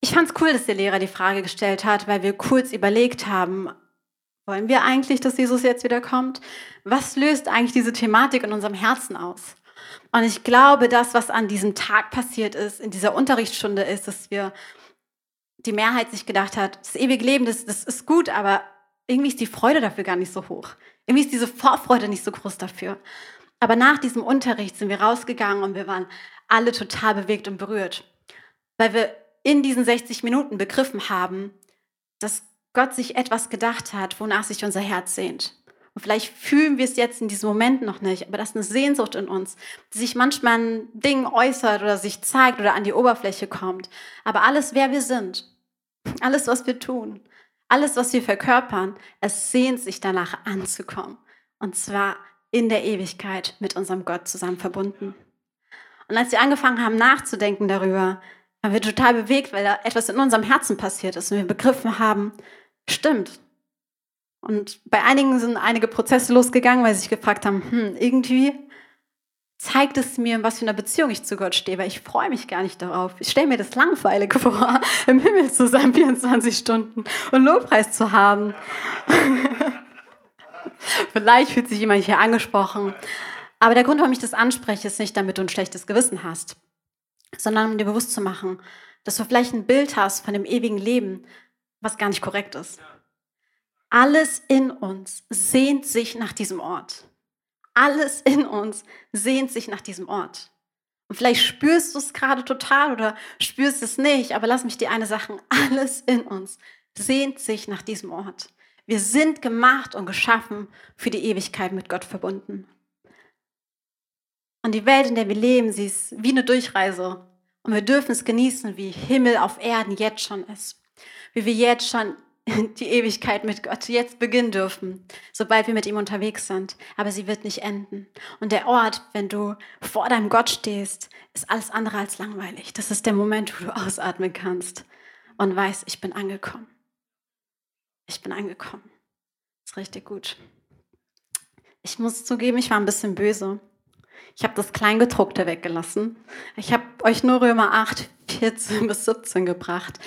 ich fand es cool, dass der Lehrer die Frage gestellt hat, weil wir kurz überlegt haben, wollen wir eigentlich, dass Jesus jetzt wieder kommt? Was löst eigentlich diese Thematik in unserem Herzen aus? Und ich glaube, das, was an diesem Tag passiert ist, in dieser Unterrichtsstunde ist, dass wir die Mehrheit sich gedacht hat, das ewige Leben, das, das ist gut, aber irgendwie ist die Freude dafür gar nicht so hoch. Irgendwie ist diese Vorfreude nicht so groß dafür. Aber nach diesem Unterricht sind wir rausgegangen und wir waren alle total bewegt und berührt, weil wir in diesen 60 Minuten begriffen haben, dass Gott sich etwas gedacht hat, wonach sich unser Herz sehnt. Und vielleicht fühlen wir es jetzt in diesem Moment noch nicht, aber das ist eine Sehnsucht in uns, die sich manchmal an Dingen äußert oder sich zeigt oder an die Oberfläche kommt. Aber alles, wer wir sind, alles, was wir tun, alles, was wir verkörpern, es sehnt sich danach anzukommen. Und zwar in der Ewigkeit mit unserem Gott zusammen verbunden. Und als wir angefangen haben nachzudenken darüber, waren wir total bewegt, weil da etwas in unserem Herzen passiert ist und wir begriffen haben, Stimmt. Und bei einigen sind einige Prozesse losgegangen, weil sie sich gefragt haben, hm, irgendwie zeigt es mir, was für eine Beziehung ich zu Gott stehe, weil ich freue mich gar nicht darauf. Ich stelle mir das langweilig vor, im Himmel zu sein, 24 Stunden und Lobpreis zu haben. Vielleicht fühlt sich jemand hier angesprochen. Aber der Grund, warum ich das anspreche, ist nicht, damit du ein schlechtes Gewissen hast, sondern um dir bewusst zu machen, dass du vielleicht ein Bild hast von dem ewigen Leben, was gar nicht korrekt ist. Alles in uns sehnt sich nach diesem Ort. Alles in uns sehnt sich nach diesem Ort. Und vielleicht spürst du es gerade total oder spürst es nicht, aber lass mich dir eine Sache, alles in uns sehnt sich nach diesem Ort. Wir sind gemacht und geschaffen für die Ewigkeit mit Gott verbunden. Und die Welt, in der wir leben, sie ist wie eine Durchreise. Und wir dürfen es genießen, wie Himmel auf Erden jetzt schon ist wie wir jetzt schon die Ewigkeit mit Gott jetzt beginnen dürfen, sobald wir mit ihm unterwegs sind. Aber sie wird nicht enden. Und der Ort, wenn du vor deinem Gott stehst, ist alles andere als langweilig. Das ist der Moment, wo du ausatmen kannst und weißt, ich bin angekommen. Ich bin angekommen. Das ist richtig gut. Ich muss zugeben, ich war ein bisschen böse. Ich habe das Kleingedruckte weggelassen. Ich habe euch nur Römer 8, 14 bis 17 gebracht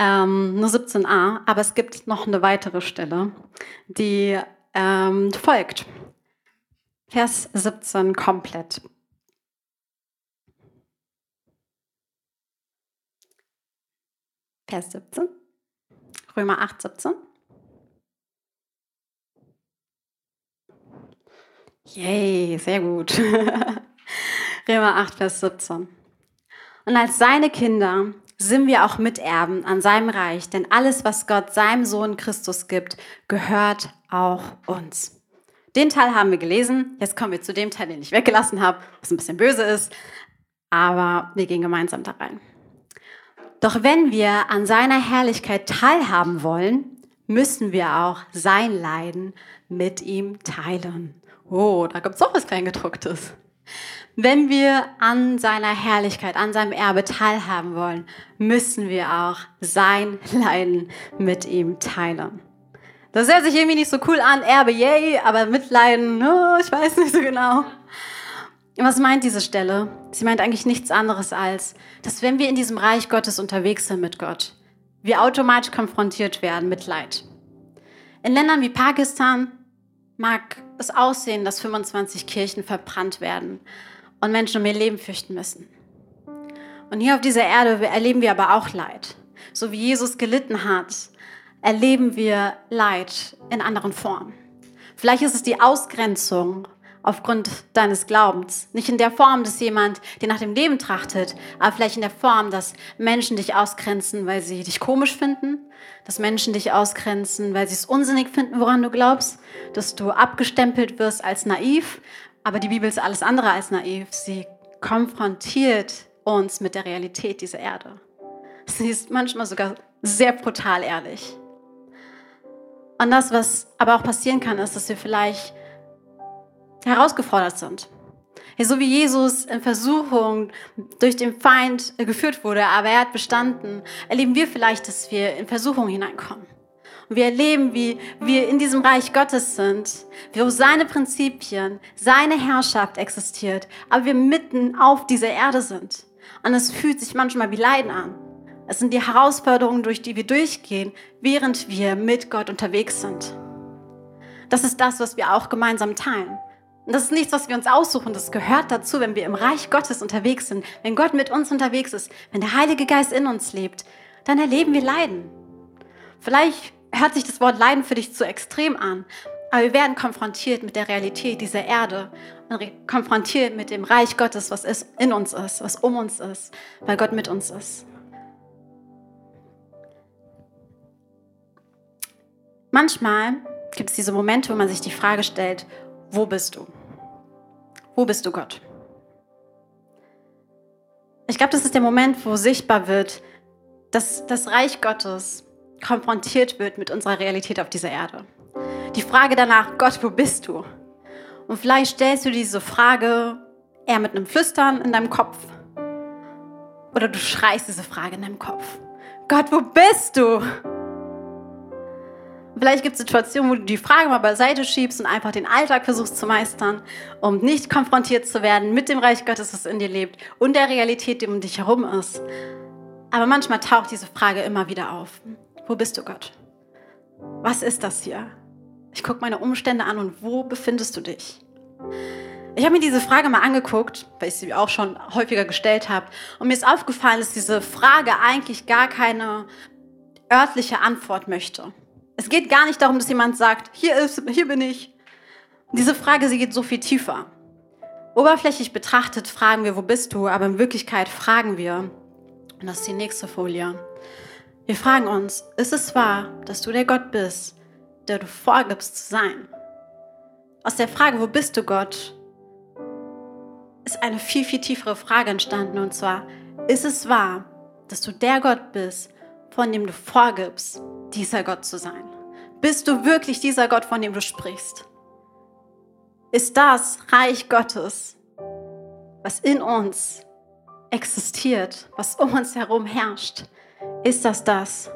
ähm, nur 17a, aber es gibt noch eine weitere Stelle, die ähm, folgt. Vers 17 komplett. Vers 17, Römer 8, 17. Yay, sehr gut. Römer 8, Vers 17. Und als seine Kinder sind wir auch Miterben an seinem Reich, denn alles, was Gott seinem Sohn Christus gibt, gehört auch uns. Den Teil haben wir gelesen. Jetzt kommen wir zu dem Teil, den ich weggelassen habe, was ein bisschen böse ist. Aber wir gehen gemeinsam da rein. Doch wenn wir an seiner Herrlichkeit teilhaben wollen, müssen wir auch sein Leiden mit ihm teilen. Oh, da gibt es auch was Kleingedrucktes. Wenn wir an seiner Herrlichkeit, an seinem Erbe teilhaben wollen, müssen wir auch sein Leiden mit ihm teilen. Das hört sich irgendwie nicht so cool an, Erbe, yay, aber Mitleiden, oh, ich weiß nicht so genau. Was meint diese Stelle? Sie meint eigentlich nichts anderes als, dass wenn wir in diesem Reich Gottes unterwegs sind mit Gott, wir automatisch konfrontiert werden mit Leid. In Ländern wie Pakistan mag es aussehen, dass 25 Kirchen verbrannt werden und Menschen um ihr Leben fürchten müssen. Und hier auf dieser Erde erleben wir aber auch Leid. So wie Jesus gelitten hat, erleben wir Leid in anderen Formen. Vielleicht ist es die Ausgrenzung aufgrund deines Glaubens. Nicht in der Form, dass jemand dir nach dem Leben trachtet, aber vielleicht in der Form, dass Menschen dich ausgrenzen, weil sie dich komisch finden, dass Menschen dich ausgrenzen, weil sie es unsinnig finden, woran du glaubst, dass du abgestempelt wirst als naiv. Aber die Bibel ist alles andere als naiv. Sie konfrontiert uns mit der Realität dieser Erde. Sie ist manchmal sogar sehr brutal ehrlich. Und das, was aber auch passieren kann, ist, dass wir vielleicht herausgefordert sind. so wie Jesus in Versuchung durch den Feind geführt wurde, aber er hat bestanden, erleben wir vielleicht, dass wir in Versuchung hineinkommen. Und wir erleben, wie wir in diesem Reich Gottes sind, wo seine Prinzipien, seine Herrschaft existiert, aber wir mitten auf dieser Erde sind. Und es fühlt sich manchmal wie Leiden an. Es sind die Herausforderungen, durch die wir durchgehen, während wir mit Gott unterwegs sind. Das ist das, was wir auch gemeinsam teilen. Und das ist nichts, was wir uns aussuchen. Das gehört dazu, wenn wir im Reich Gottes unterwegs sind. Wenn Gott mit uns unterwegs ist, wenn der Heilige Geist in uns lebt, dann erleben wir Leiden. Vielleicht hört sich das Wort Leiden für dich zu extrem an, aber wir werden konfrontiert mit der Realität dieser Erde und konfrontiert mit dem Reich Gottes, was in uns ist, was um uns ist, weil Gott mit uns ist. Manchmal gibt es diese Momente, wo man sich die Frage stellt, wo bist du? Wo bist du Gott? Ich glaube, das ist der Moment, wo sichtbar wird, dass das Reich Gottes konfrontiert wird mit unserer Realität auf dieser Erde. Die Frage danach, Gott, wo bist du? Und vielleicht stellst du diese Frage eher mit einem Flüstern in deinem Kopf. Oder du schreist diese Frage in deinem Kopf. Gott, wo bist du? Vielleicht gibt es Situationen, wo du die Frage mal beiseite schiebst und einfach den Alltag versuchst zu meistern, um nicht konfrontiert zu werden mit dem Reich Gottes, das in dir lebt und der Realität, die um dich herum ist. Aber manchmal taucht diese Frage immer wieder auf. Wo bist du, Gott? Was ist das hier? Ich gucke meine Umstände an und wo befindest du dich? Ich habe mir diese Frage mal angeguckt, weil ich sie auch schon häufiger gestellt habe. Und mir ist aufgefallen, dass diese Frage eigentlich gar keine örtliche Antwort möchte. Es geht gar nicht darum, dass jemand sagt, hier ist, hier bin ich. Diese Frage, sie geht so viel tiefer. Oberflächlich betrachtet fragen wir, wo bist du, aber in Wirklichkeit fragen wir, und das ist die nächste Folie, wir fragen uns, ist es wahr, dass du der Gott bist, der du vorgibst zu sein? Aus der Frage, wo bist du Gott, ist eine viel, viel tiefere Frage entstanden, und zwar, ist es wahr, dass du der Gott bist, von dem du vorgibst, dieser Gott zu sein? Bist du wirklich dieser Gott, von dem du sprichst? Ist das Reich Gottes, was in uns existiert, was um uns herum herrscht? Ist das das,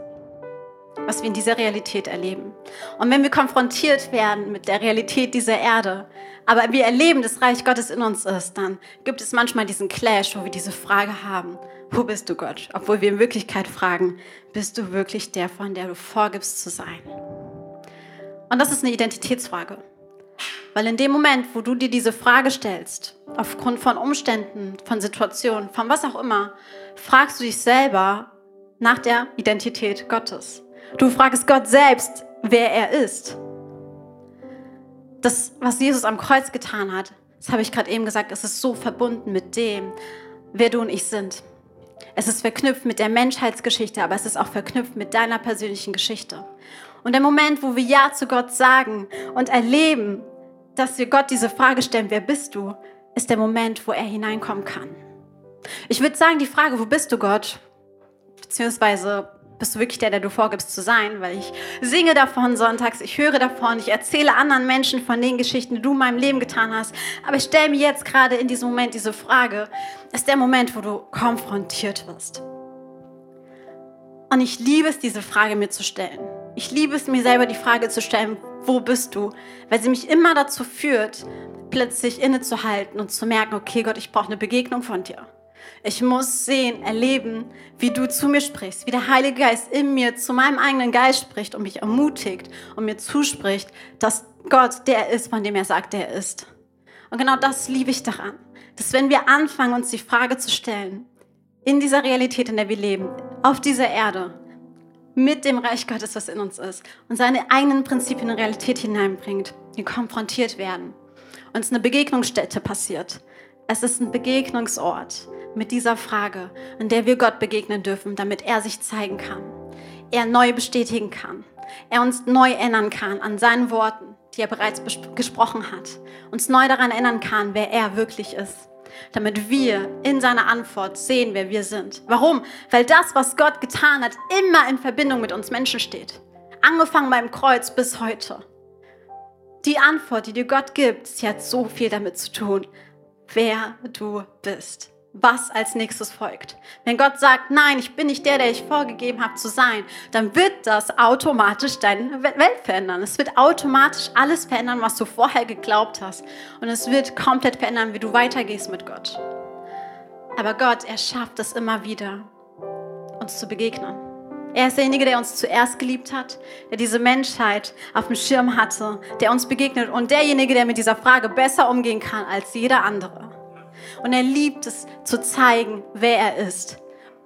was wir in dieser Realität erleben? Und wenn wir konfrontiert werden mit der Realität dieser Erde, aber wir erleben, dass Reich Gottes in uns ist, dann gibt es manchmal diesen Clash, wo wir diese Frage haben, wo bist du Gott? Obwohl wir in Wirklichkeit fragen, bist du wirklich der, von der du vorgibst zu sein? Und das ist eine Identitätsfrage. Weil in dem Moment, wo du dir diese Frage stellst, aufgrund von Umständen, von Situationen, von was auch immer, fragst du dich selber nach der Identität Gottes. Du fragst Gott selbst, wer er ist. das, was Jesus am Kreuz getan hat, das habe ich gerade eben gesagt, es ist so verbunden mit dem, wer du und ich sind. Es ist verknüpft mit der Menschheitsgeschichte, aber es ist auch verknüpft mit deiner persönlichen Geschichte. Und der Moment, wo wir Ja zu Gott sagen und erleben, dass wir Gott diese Frage stellen, wer bist du, ist der Moment, wo er hineinkommen kann. Ich würde sagen, die Frage, wo bist du Gott, beziehungsweise bist du wirklich der, der du vorgibst zu sein, weil ich singe davon sonntags, ich höre davon, ich erzähle anderen Menschen von den Geschichten, die du in meinem Leben getan hast. Aber ich stelle mir jetzt gerade in diesem Moment diese Frage, ist der Moment, wo du konfrontiert wirst. Und ich liebe es, diese Frage mir zu stellen. Ich liebe es, mir selber die Frage zu stellen, wo bist du? Weil sie mich immer dazu führt, plötzlich innezuhalten und zu merken, okay Gott, ich brauche eine Begegnung von dir. Ich muss sehen, erleben, wie du zu mir sprichst, wie der Heilige Geist in mir zu meinem eigenen Geist spricht und mich ermutigt und mir zuspricht, dass Gott der ist, von dem er sagt, der ist. Und genau das liebe ich daran, dass wenn wir anfangen, uns die Frage zu stellen, in dieser Realität, in der wir leben, auf dieser Erde, mit dem Reich Gottes, was in uns ist, und seine eigenen Prinzipien in Realität hineinbringt, wir konfrontiert werden, uns eine Begegnungsstätte passiert. Es ist ein Begegnungsort mit dieser Frage, in der wir Gott begegnen dürfen, damit er sich zeigen kann, er neu bestätigen kann, er uns neu erinnern kann an seinen Worten, die er bereits gesprochen hat, uns neu daran erinnern kann, wer er wirklich ist, damit wir in seiner Antwort sehen, wer wir sind. Warum? Weil das, was Gott getan hat, immer in Verbindung mit uns Menschen steht. Angefangen beim Kreuz bis heute. Die Antwort, die dir Gott gibt, sie hat so viel damit zu tun, wer du bist was als nächstes folgt. Wenn Gott sagt, nein, ich bin nicht der, der ich vorgegeben habe zu sein, dann wird das automatisch deine Welt verändern. Es wird automatisch alles verändern, was du vorher geglaubt hast. Und es wird komplett verändern, wie du weitergehst mit Gott. Aber Gott, er schafft es immer wieder, uns zu begegnen. Er ist derjenige, der uns zuerst geliebt hat, der diese Menschheit auf dem Schirm hatte, der uns begegnet und derjenige, der mit dieser Frage besser umgehen kann als jeder andere. Und er liebt es zu zeigen, wer er ist,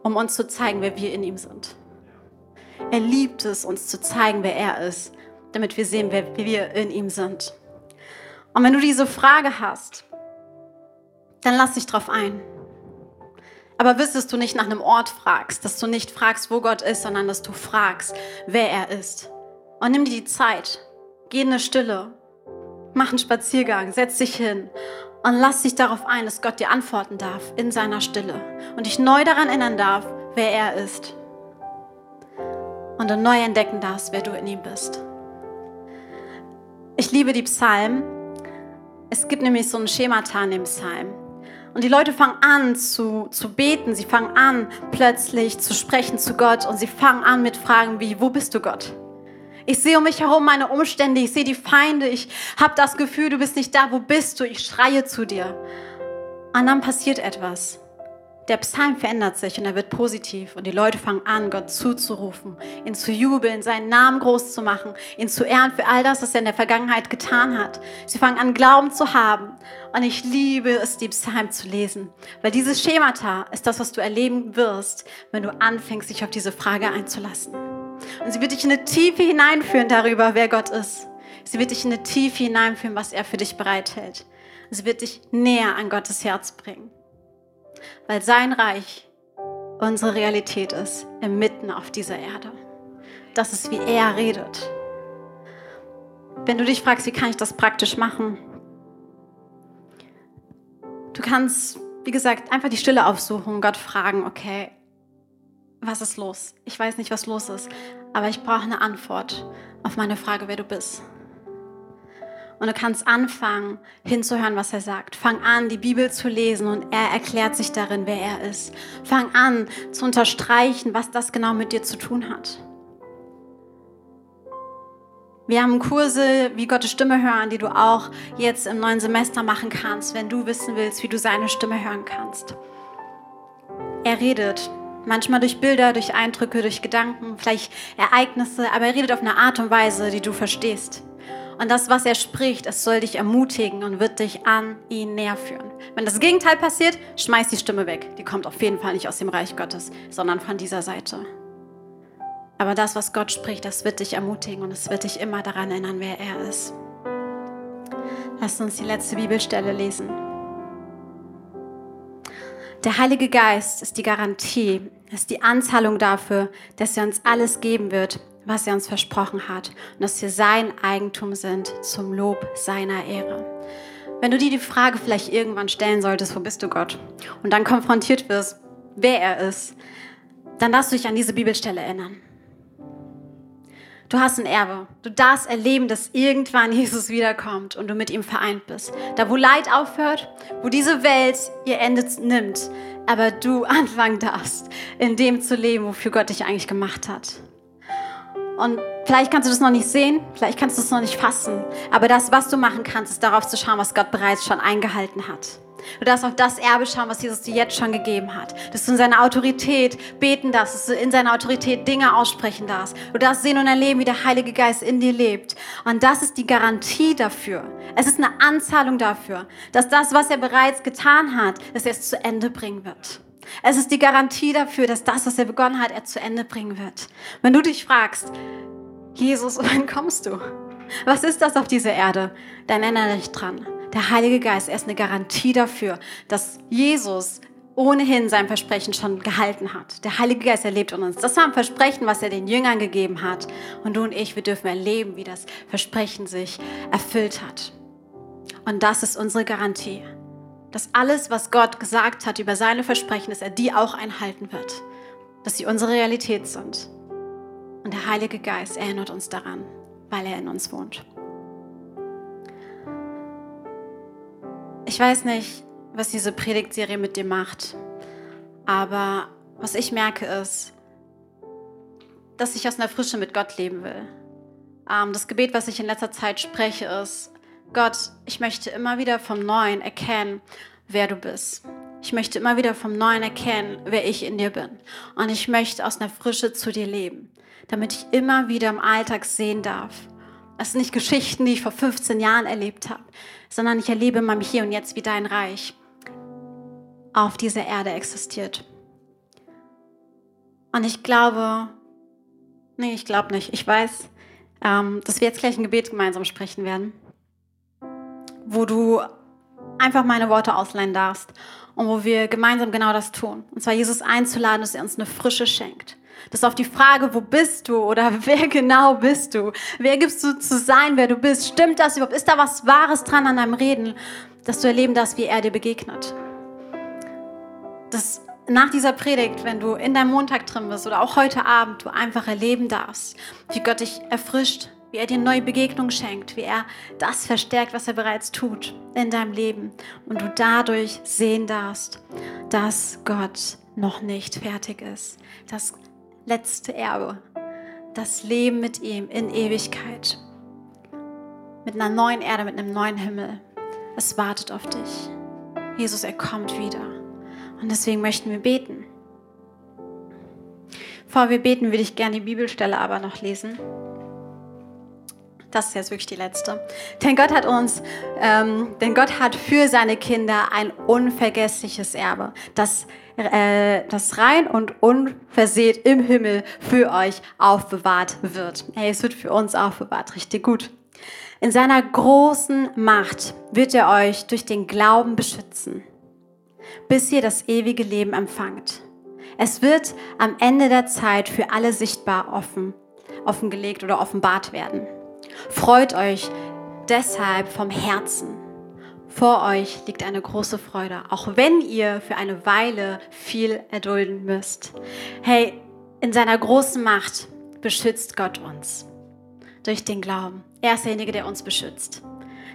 um uns zu zeigen, wer wir in ihm sind. Er liebt es, uns zu zeigen, wer er ist, damit wir sehen, wer wir in ihm sind. Und wenn du diese Frage hast, dann lass dich drauf ein. Aber wissest du nicht nach einem Ort fragst, dass du nicht fragst, wo Gott ist, sondern dass du fragst, wer er ist. Und nimm dir die Zeit, geh in eine Stille, mach einen Spaziergang, setz dich hin und lass dich darauf ein, dass Gott dir antworten darf in seiner Stille und dich neu daran erinnern darf, wer er ist. Und du neu entdecken darfst, wer du in ihm bist. Ich liebe die Psalmen. Es gibt nämlich so ein Schemata in dem Psalm. Und die Leute fangen an zu, zu beten, sie fangen an plötzlich zu sprechen zu Gott und sie fangen an mit Fragen wie, wo bist du Gott? Ich sehe um mich herum meine Umstände, ich sehe die Feinde, ich habe das Gefühl, du bist nicht da, wo bist du? Ich schreie zu dir. Und dann passiert etwas. Der Psalm verändert sich und er wird positiv und die Leute fangen an, Gott zuzurufen, ihn zu jubeln, seinen Namen groß zu machen, ihn zu ehren für all das, was er in der Vergangenheit getan hat. Sie fangen an, Glauben zu haben und ich liebe es, die Psalm zu lesen, weil dieses Schemata ist das, was du erleben wirst, wenn du anfängst, dich auf diese Frage einzulassen. Und sie wird dich in eine Tiefe hineinführen darüber, wer Gott ist. Sie wird dich in eine Tiefe hineinführen, was er für dich bereithält. Sie wird dich näher an Gottes Herz bringen. Weil sein Reich unsere Realität ist, inmitten auf dieser Erde. Das ist, wie er redet. Wenn du dich fragst, wie kann ich das praktisch machen? Du kannst, wie gesagt, einfach die Stille aufsuchen und Gott fragen, okay, was ist los? Ich weiß nicht, was los ist, aber ich brauche eine Antwort auf meine Frage, wer du bist. Und du kannst anfangen, hinzuhören, was er sagt. Fang an, die Bibel zu lesen und er erklärt sich darin, wer er ist. Fang an, zu unterstreichen, was das genau mit dir zu tun hat. Wir haben Kurse wie Gottes Stimme hören, die du auch jetzt im neuen Semester machen kannst, wenn du wissen willst, wie du seine Stimme hören kannst. Er redet Manchmal durch Bilder, durch Eindrücke, durch Gedanken, vielleicht Ereignisse, aber er redet auf eine Art und Weise, die du verstehst. Und das, was er spricht, es soll dich ermutigen und wird dich an ihn näher führen. Wenn das Gegenteil passiert, schmeiß die Stimme weg. Die kommt auf jeden Fall nicht aus dem Reich Gottes, sondern von dieser Seite. Aber das, was Gott spricht, das wird dich ermutigen und es wird dich immer daran erinnern, wer er ist. Lass uns die letzte Bibelstelle lesen. Der Heilige Geist ist die Garantie, ist die Anzahlung dafür, dass er uns alles geben wird, was er uns versprochen hat und dass wir sein Eigentum sind zum Lob seiner Ehre. Wenn du dir die Frage vielleicht irgendwann stellen solltest, wo bist du Gott? Und dann konfrontiert wirst, wer er ist, dann darfst du dich an diese Bibelstelle erinnern. Du hast ein Erbe. Du darfst erleben, dass irgendwann Jesus wiederkommt und du mit ihm vereint bist. Da, wo Leid aufhört, wo diese Welt ihr Ende nimmt, aber du anfangen darfst, in dem zu leben, wofür Gott dich eigentlich gemacht hat. Und vielleicht kannst du das noch nicht sehen, vielleicht kannst du es noch nicht fassen, aber das, was du machen kannst, ist darauf zu schauen, was Gott bereits schon eingehalten hat. Du darfst auf das Erbe schauen, was Jesus dir jetzt schon gegeben hat. Dass du in seiner Autorität beten darfst, dass du in seiner Autorität Dinge aussprechen darfst. Du darfst sehen und erleben, wie der Heilige Geist in dir lebt. Und das ist die Garantie dafür. Es ist eine Anzahlung dafür, dass das, was er bereits getan hat, dass er es zu Ende bringen wird. Es ist die Garantie dafür, dass das, was er begonnen hat, er zu Ende bringen wird. Wenn du dich fragst, Jesus, wann kommst du? Was ist das auf dieser Erde? Dann erinnere dich dran. Der Heilige Geist, er ist eine Garantie dafür, dass Jesus ohnehin sein Versprechen schon gehalten hat. Der Heilige Geist erlebt in uns. Das war ein Versprechen, was er den Jüngern gegeben hat. Und du und ich, wir dürfen erleben, wie das Versprechen sich erfüllt hat. Und das ist unsere Garantie. Dass alles, was Gott gesagt hat über seine Versprechen, dass er die auch einhalten wird. Dass sie unsere Realität sind. Und der Heilige Geist erinnert uns daran, weil er in uns wohnt. Ich weiß nicht, was diese Predigtserie mit dir macht, aber was ich merke ist, dass ich aus einer Frische mit Gott leben will. Ähm, das Gebet, was ich in letzter Zeit spreche, ist, Gott, ich möchte immer wieder vom Neuen erkennen, wer du bist. Ich möchte immer wieder vom Neuen erkennen, wer ich in dir bin. Und ich möchte aus einer Frische zu dir leben, damit ich immer wieder im Alltag sehen darf, das sind nicht Geschichten, die ich vor 15 Jahren erlebt habe, sondern ich erlebe in meinem Hier und Jetzt, wie dein Reich auf dieser Erde existiert. Und ich glaube, nee, ich glaube nicht. Ich weiß, ähm, dass wir jetzt gleich ein Gebet gemeinsam sprechen werden, wo du einfach meine Worte ausleihen darfst und wo wir gemeinsam genau das tun. Und zwar Jesus einzuladen, dass er uns eine Frische schenkt. Dass auf die Frage, wo bist du oder wer genau bist du, wer gibst du zu sein, wer du bist, stimmt das überhaupt, ist da was Wahres dran an deinem Reden, dass du erleben darfst, wie er dir begegnet. Dass nach dieser Predigt, wenn du in deinem Montag drin bist oder auch heute Abend, du einfach erleben darfst, wie Gott dich erfrischt, wie er dir neue Begegnungen schenkt, wie er das verstärkt, was er bereits tut in deinem Leben und du dadurch sehen darfst, dass Gott noch nicht fertig ist, das letzte Erbe, das Leben mit ihm in Ewigkeit, mit einer neuen Erde, mit einem neuen Himmel. Es wartet auf dich. Jesus, er kommt wieder. Und deswegen möchten wir beten. Bevor wir beten, würde ich gerne die Bibelstelle aber noch lesen. Das ist jetzt wirklich die letzte. Denn Gott hat uns, ähm, denn Gott hat für seine Kinder ein unvergessliches Erbe, das, äh, das rein und unversehrt im Himmel für euch aufbewahrt wird. Hey, es wird für uns aufbewahrt, richtig gut. In seiner großen Macht wird er euch durch den Glauben beschützen, bis ihr das ewige Leben empfangt. Es wird am Ende der Zeit für alle sichtbar offen, offengelegt oder offenbart werden. Freut euch deshalb vom Herzen. Vor euch liegt eine große Freude, auch wenn ihr für eine Weile viel erdulden müsst. Hey, in seiner großen Macht beschützt Gott uns durch den Glauben. Er ist derjenige, der uns beschützt.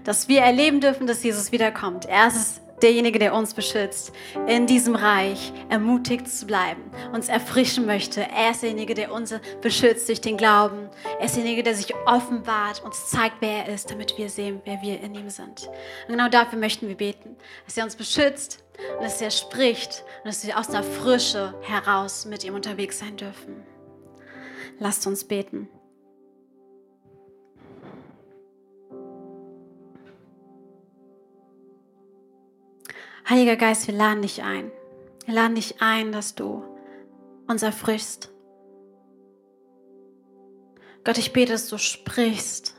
Dass wir erleben dürfen, dass Jesus wiederkommt. Er ist derjenige, der uns beschützt, in diesem Reich ermutigt zu bleiben, uns erfrischen möchte. Er ist derjenige, der uns beschützt durch den Glauben. Er ist derjenige, der sich offenbart, uns zeigt, wer er ist, damit wir sehen, wer wir in ihm sind. Und genau dafür möchten wir beten, dass er uns beschützt und dass er spricht und dass wir aus der Frische heraus mit ihm unterwegs sein dürfen. Lasst uns beten. Heiliger Geist, wir laden dich ein. Wir laden dich ein, dass du uns erfrischst. Gott, ich bete, dass du sprichst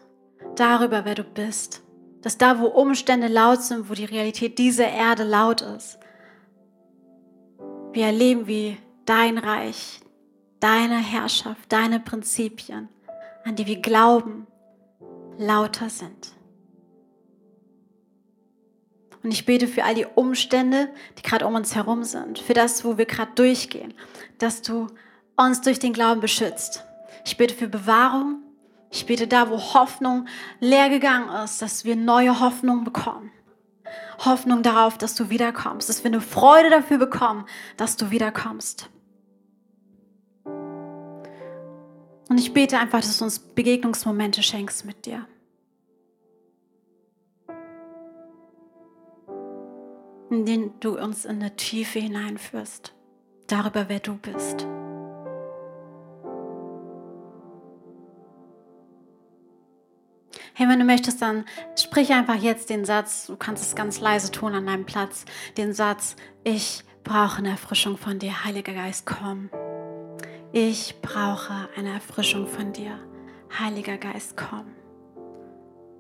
darüber, wer du bist, Dass da, wo Umstände laut sind, wo die Realität dieser Erde laut ist, wir erleben, wie dein Reich, deine Herrschaft, deine Prinzipien, an die wir glauben, lauter sind. Und ich bete für all die Umstände, die gerade um uns herum sind, für das, wo wir gerade durchgehen, dass du uns durch den Glauben beschützt. Ich bete für Bewahrung. Ich bete da, wo Hoffnung leer gegangen ist, dass wir neue Hoffnung bekommen. Hoffnung darauf, dass du wiederkommst, dass wir eine Freude dafür bekommen, dass du wiederkommst. Und ich bete einfach, dass du uns Begegnungsmomente schenkst mit dir. In denen du uns in eine Tiefe hineinführst, darüber, wer du bist. Hey, wenn du möchtest, dann sprich einfach jetzt den Satz, du kannst es ganz leise tun an deinem Platz, den Satz, ich brauche eine Erfrischung von dir, Heiliger Geist, komm. Ich brauche eine Erfrischung von dir, Heiliger Geist, komm.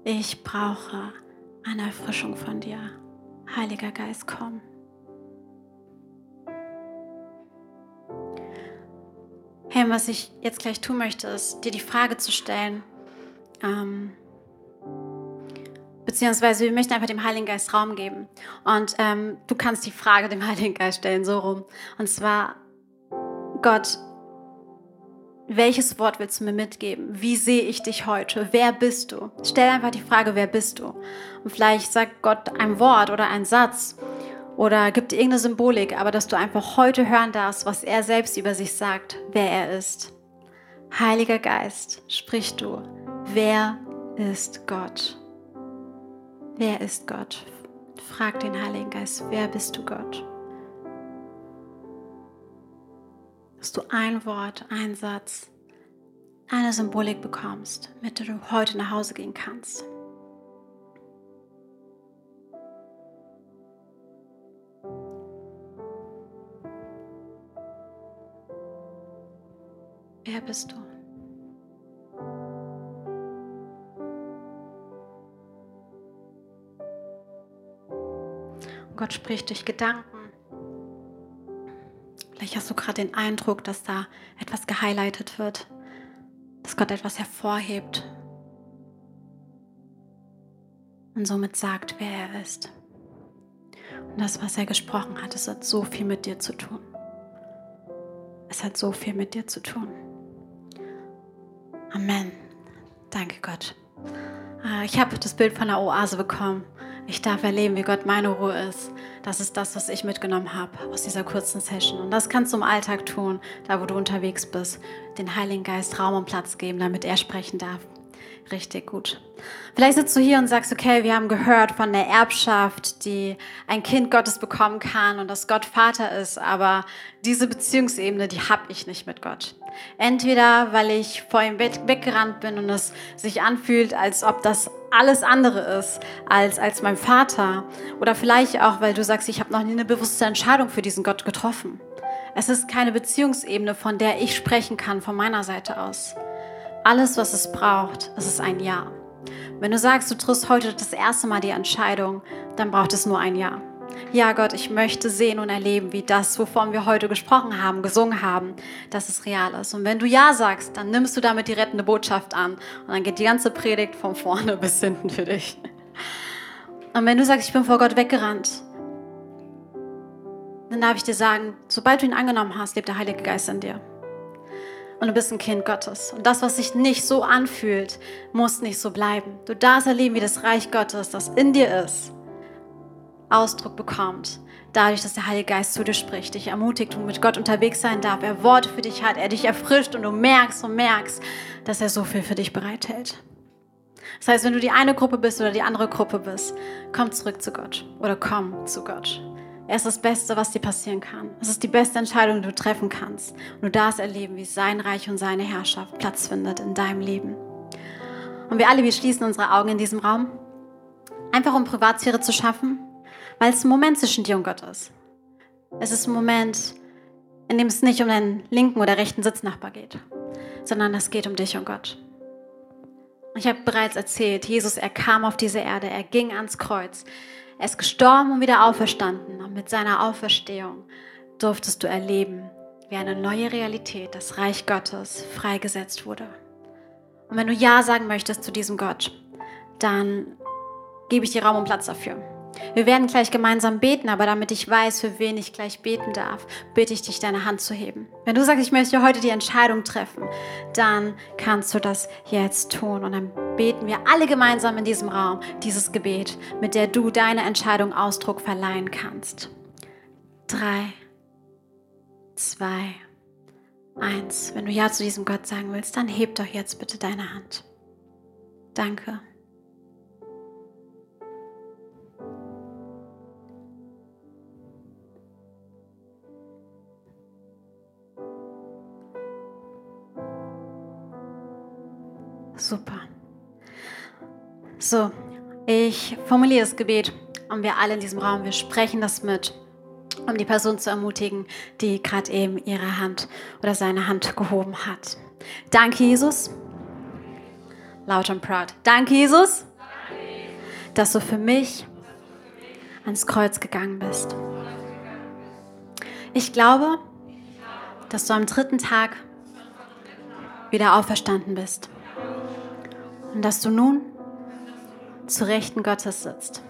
Ich brauche eine Erfrischung von dir, Heiliger Geist, komm. Hey, was ich jetzt gleich tun möchte, ist, dir die Frage zu stellen, ähm, Beziehungsweise wir möchten einfach dem Heiligen Geist Raum geben. Und ähm, du kannst die Frage dem Heiligen Geist stellen, so rum. Und zwar, Gott, welches Wort willst du mir mitgeben? Wie sehe ich dich heute? Wer bist du? Stell einfach die Frage, wer bist du? Und vielleicht sagt Gott ein Wort oder ein Satz oder gibt dir irgendeine Symbolik, aber dass du einfach heute hören darfst, was er selbst über sich sagt, wer er ist. Heiliger Geist, sprich du, wer ist Gott? Wer ist Gott? Frag den Heiligen Geist, wer bist du Gott? Dass du ein Wort, ein Satz, eine Symbolik bekommst, mit der du heute nach Hause gehen kannst. Wer bist du? Gott spricht durch Gedanken. Vielleicht hast du gerade den Eindruck, dass da etwas gehighlightet wird, dass Gott etwas hervorhebt und somit sagt, wer er ist. Und das, was er gesprochen hat, es hat so viel mit dir zu tun. Es hat so viel mit dir zu tun. Amen. Danke Gott. Ah, ich habe das Bild von der Oase bekommen. Ich darf erleben, wie Gott meine Ruhe ist. Das ist das, was ich mitgenommen habe aus dieser kurzen Session. Und das kannst du im Alltag tun, da wo du unterwegs bist. Den Heiligen Geist Raum und Platz geben, damit er sprechen darf. Richtig gut. Vielleicht sitzt du hier und sagst, okay, wir haben gehört von der Erbschaft, die ein Kind Gottes bekommen kann und dass Gott Vater ist, aber diese Beziehungsebene, die habe ich nicht mit Gott. Entweder, weil ich vor ihm weggerannt bin und es sich anfühlt, als ob das alles andere ist als, als mein Vater. Oder vielleicht auch, weil du sagst, ich habe noch nie eine bewusste Entscheidung für diesen Gott getroffen. Es ist keine Beziehungsebene, von der ich sprechen kann, von meiner Seite aus. Alles, was es braucht, ist es ein Ja. Wenn du sagst, du triffst heute das erste Mal die Entscheidung, dann braucht es nur ein Ja. Ja, Gott, ich möchte sehen und erleben, wie das, wovon wir heute gesprochen haben, gesungen haben, dass es real ist. Und wenn du Ja sagst, dann nimmst du damit die rettende Botschaft an und dann geht die ganze Predigt von vorne bis hinten für dich. Und wenn du sagst, ich bin vor Gott weggerannt, dann darf ich dir sagen, sobald du ihn angenommen hast, lebt der Heilige Geist in dir. Und du bist ein Kind Gottes. Und das, was sich nicht so anfühlt, muss nicht so bleiben. Du darfst erleben, wie das Reich Gottes, das in dir ist, Ausdruck bekommt, dadurch, dass der Heilige Geist zu dir spricht, dich ermutigt und mit Gott unterwegs sein darf, er Worte für dich hat, er dich erfrischt und du merkst und merkst, dass er so viel für dich bereithält. Das heißt, wenn du die eine Gruppe bist oder die andere Gruppe bist, komm zurück zu Gott oder komm zu Gott. Er ist das Beste, was dir passieren kann. Es ist die beste Entscheidung, die du treffen kannst. Und du darfst erleben, wie sein Reich und seine Herrschaft Platz findet in deinem Leben. Und wir alle, wir schließen unsere Augen in diesem Raum, einfach um Privatsphäre zu schaffen weil es ein Moment zwischen dir und Gott ist. Es ist ein Moment, in dem es nicht um deinen linken oder rechten Sitznachbar geht, sondern es geht um dich und Gott. Ich habe bereits erzählt, Jesus, er kam auf diese Erde, er ging ans Kreuz. Er ist gestorben und wieder auferstanden. Und mit seiner Auferstehung durftest du erleben, wie eine neue Realität, das Reich Gottes, freigesetzt wurde. Und wenn du Ja sagen möchtest zu diesem Gott, dann gebe ich dir Raum und Platz dafür. Wir werden gleich gemeinsam beten, aber damit ich weiß, für wen ich gleich beten darf, bitte ich dich, deine Hand zu heben. Wenn du sagst, ich möchte heute die Entscheidung treffen, dann kannst du das jetzt tun. Und dann beten wir alle gemeinsam in diesem Raum dieses Gebet, mit der du deine Entscheidung Ausdruck verleihen kannst. Drei, zwei, eins. Wenn du Ja zu diesem Gott sagen willst, dann heb doch jetzt bitte deine Hand. Danke. Super. So, ich formuliere das Gebet und wir alle in diesem Raum, wir sprechen das mit, um die Person zu ermutigen, die gerade eben ihre Hand oder seine Hand gehoben hat. Danke, Jesus. Laut und proud. Danke, Jesus, dass du für mich ans Kreuz gegangen bist. Ich glaube, dass du am dritten Tag wieder auferstanden bist und dass du nun zu Rechten Gottes sitzt.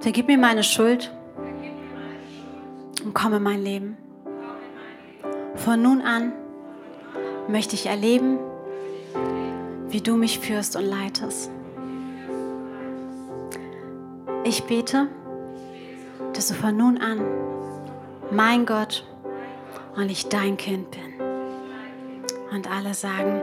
Vergib mir meine Schuld und komme mein Leben. Von nun an möchte ich erleben, wie du mich führst und leitest. Ich bete, dass du von nun an mein Gott und ich dein Kind bin. Und alle sagen,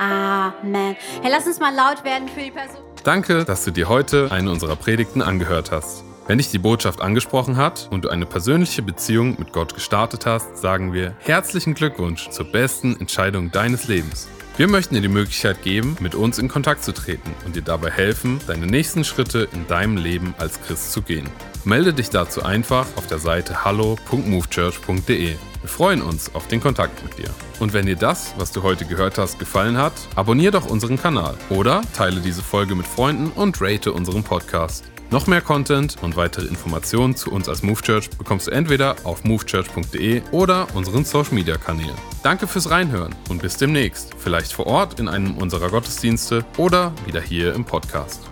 Amen. Hey, lass uns mal laut werden für die Person. Danke, dass du dir heute eine unserer Predigten angehört hast. Wenn dich die Botschaft angesprochen hat und du eine persönliche Beziehung mit Gott gestartet hast, sagen wir herzlichen Glückwunsch zur besten Entscheidung deines Lebens. Wir möchten dir die Möglichkeit geben, mit uns in Kontakt zu treten und dir dabei helfen, deine nächsten Schritte in deinem Leben als Christ zu gehen. Melde dich dazu einfach auf der Seite hallo.movechurch.de. Wir freuen uns auf den Kontakt mit dir. Und wenn dir das, was du heute gehört hast, gefallen hat, abonniere doch unseren Kanal oder teile diese Folge mit Freunden und rate unseren Podcast. Noch mehr Content und weitere Informationen zu uns als Move Church bekommst du entweder auf movechurch.de oder unseren Social Media Kanälen. Danke fürs Reinhören und bis demnächst. Vielleicht vor Ort in einem unserer Gottesdienste oder wieder hier im Podcast.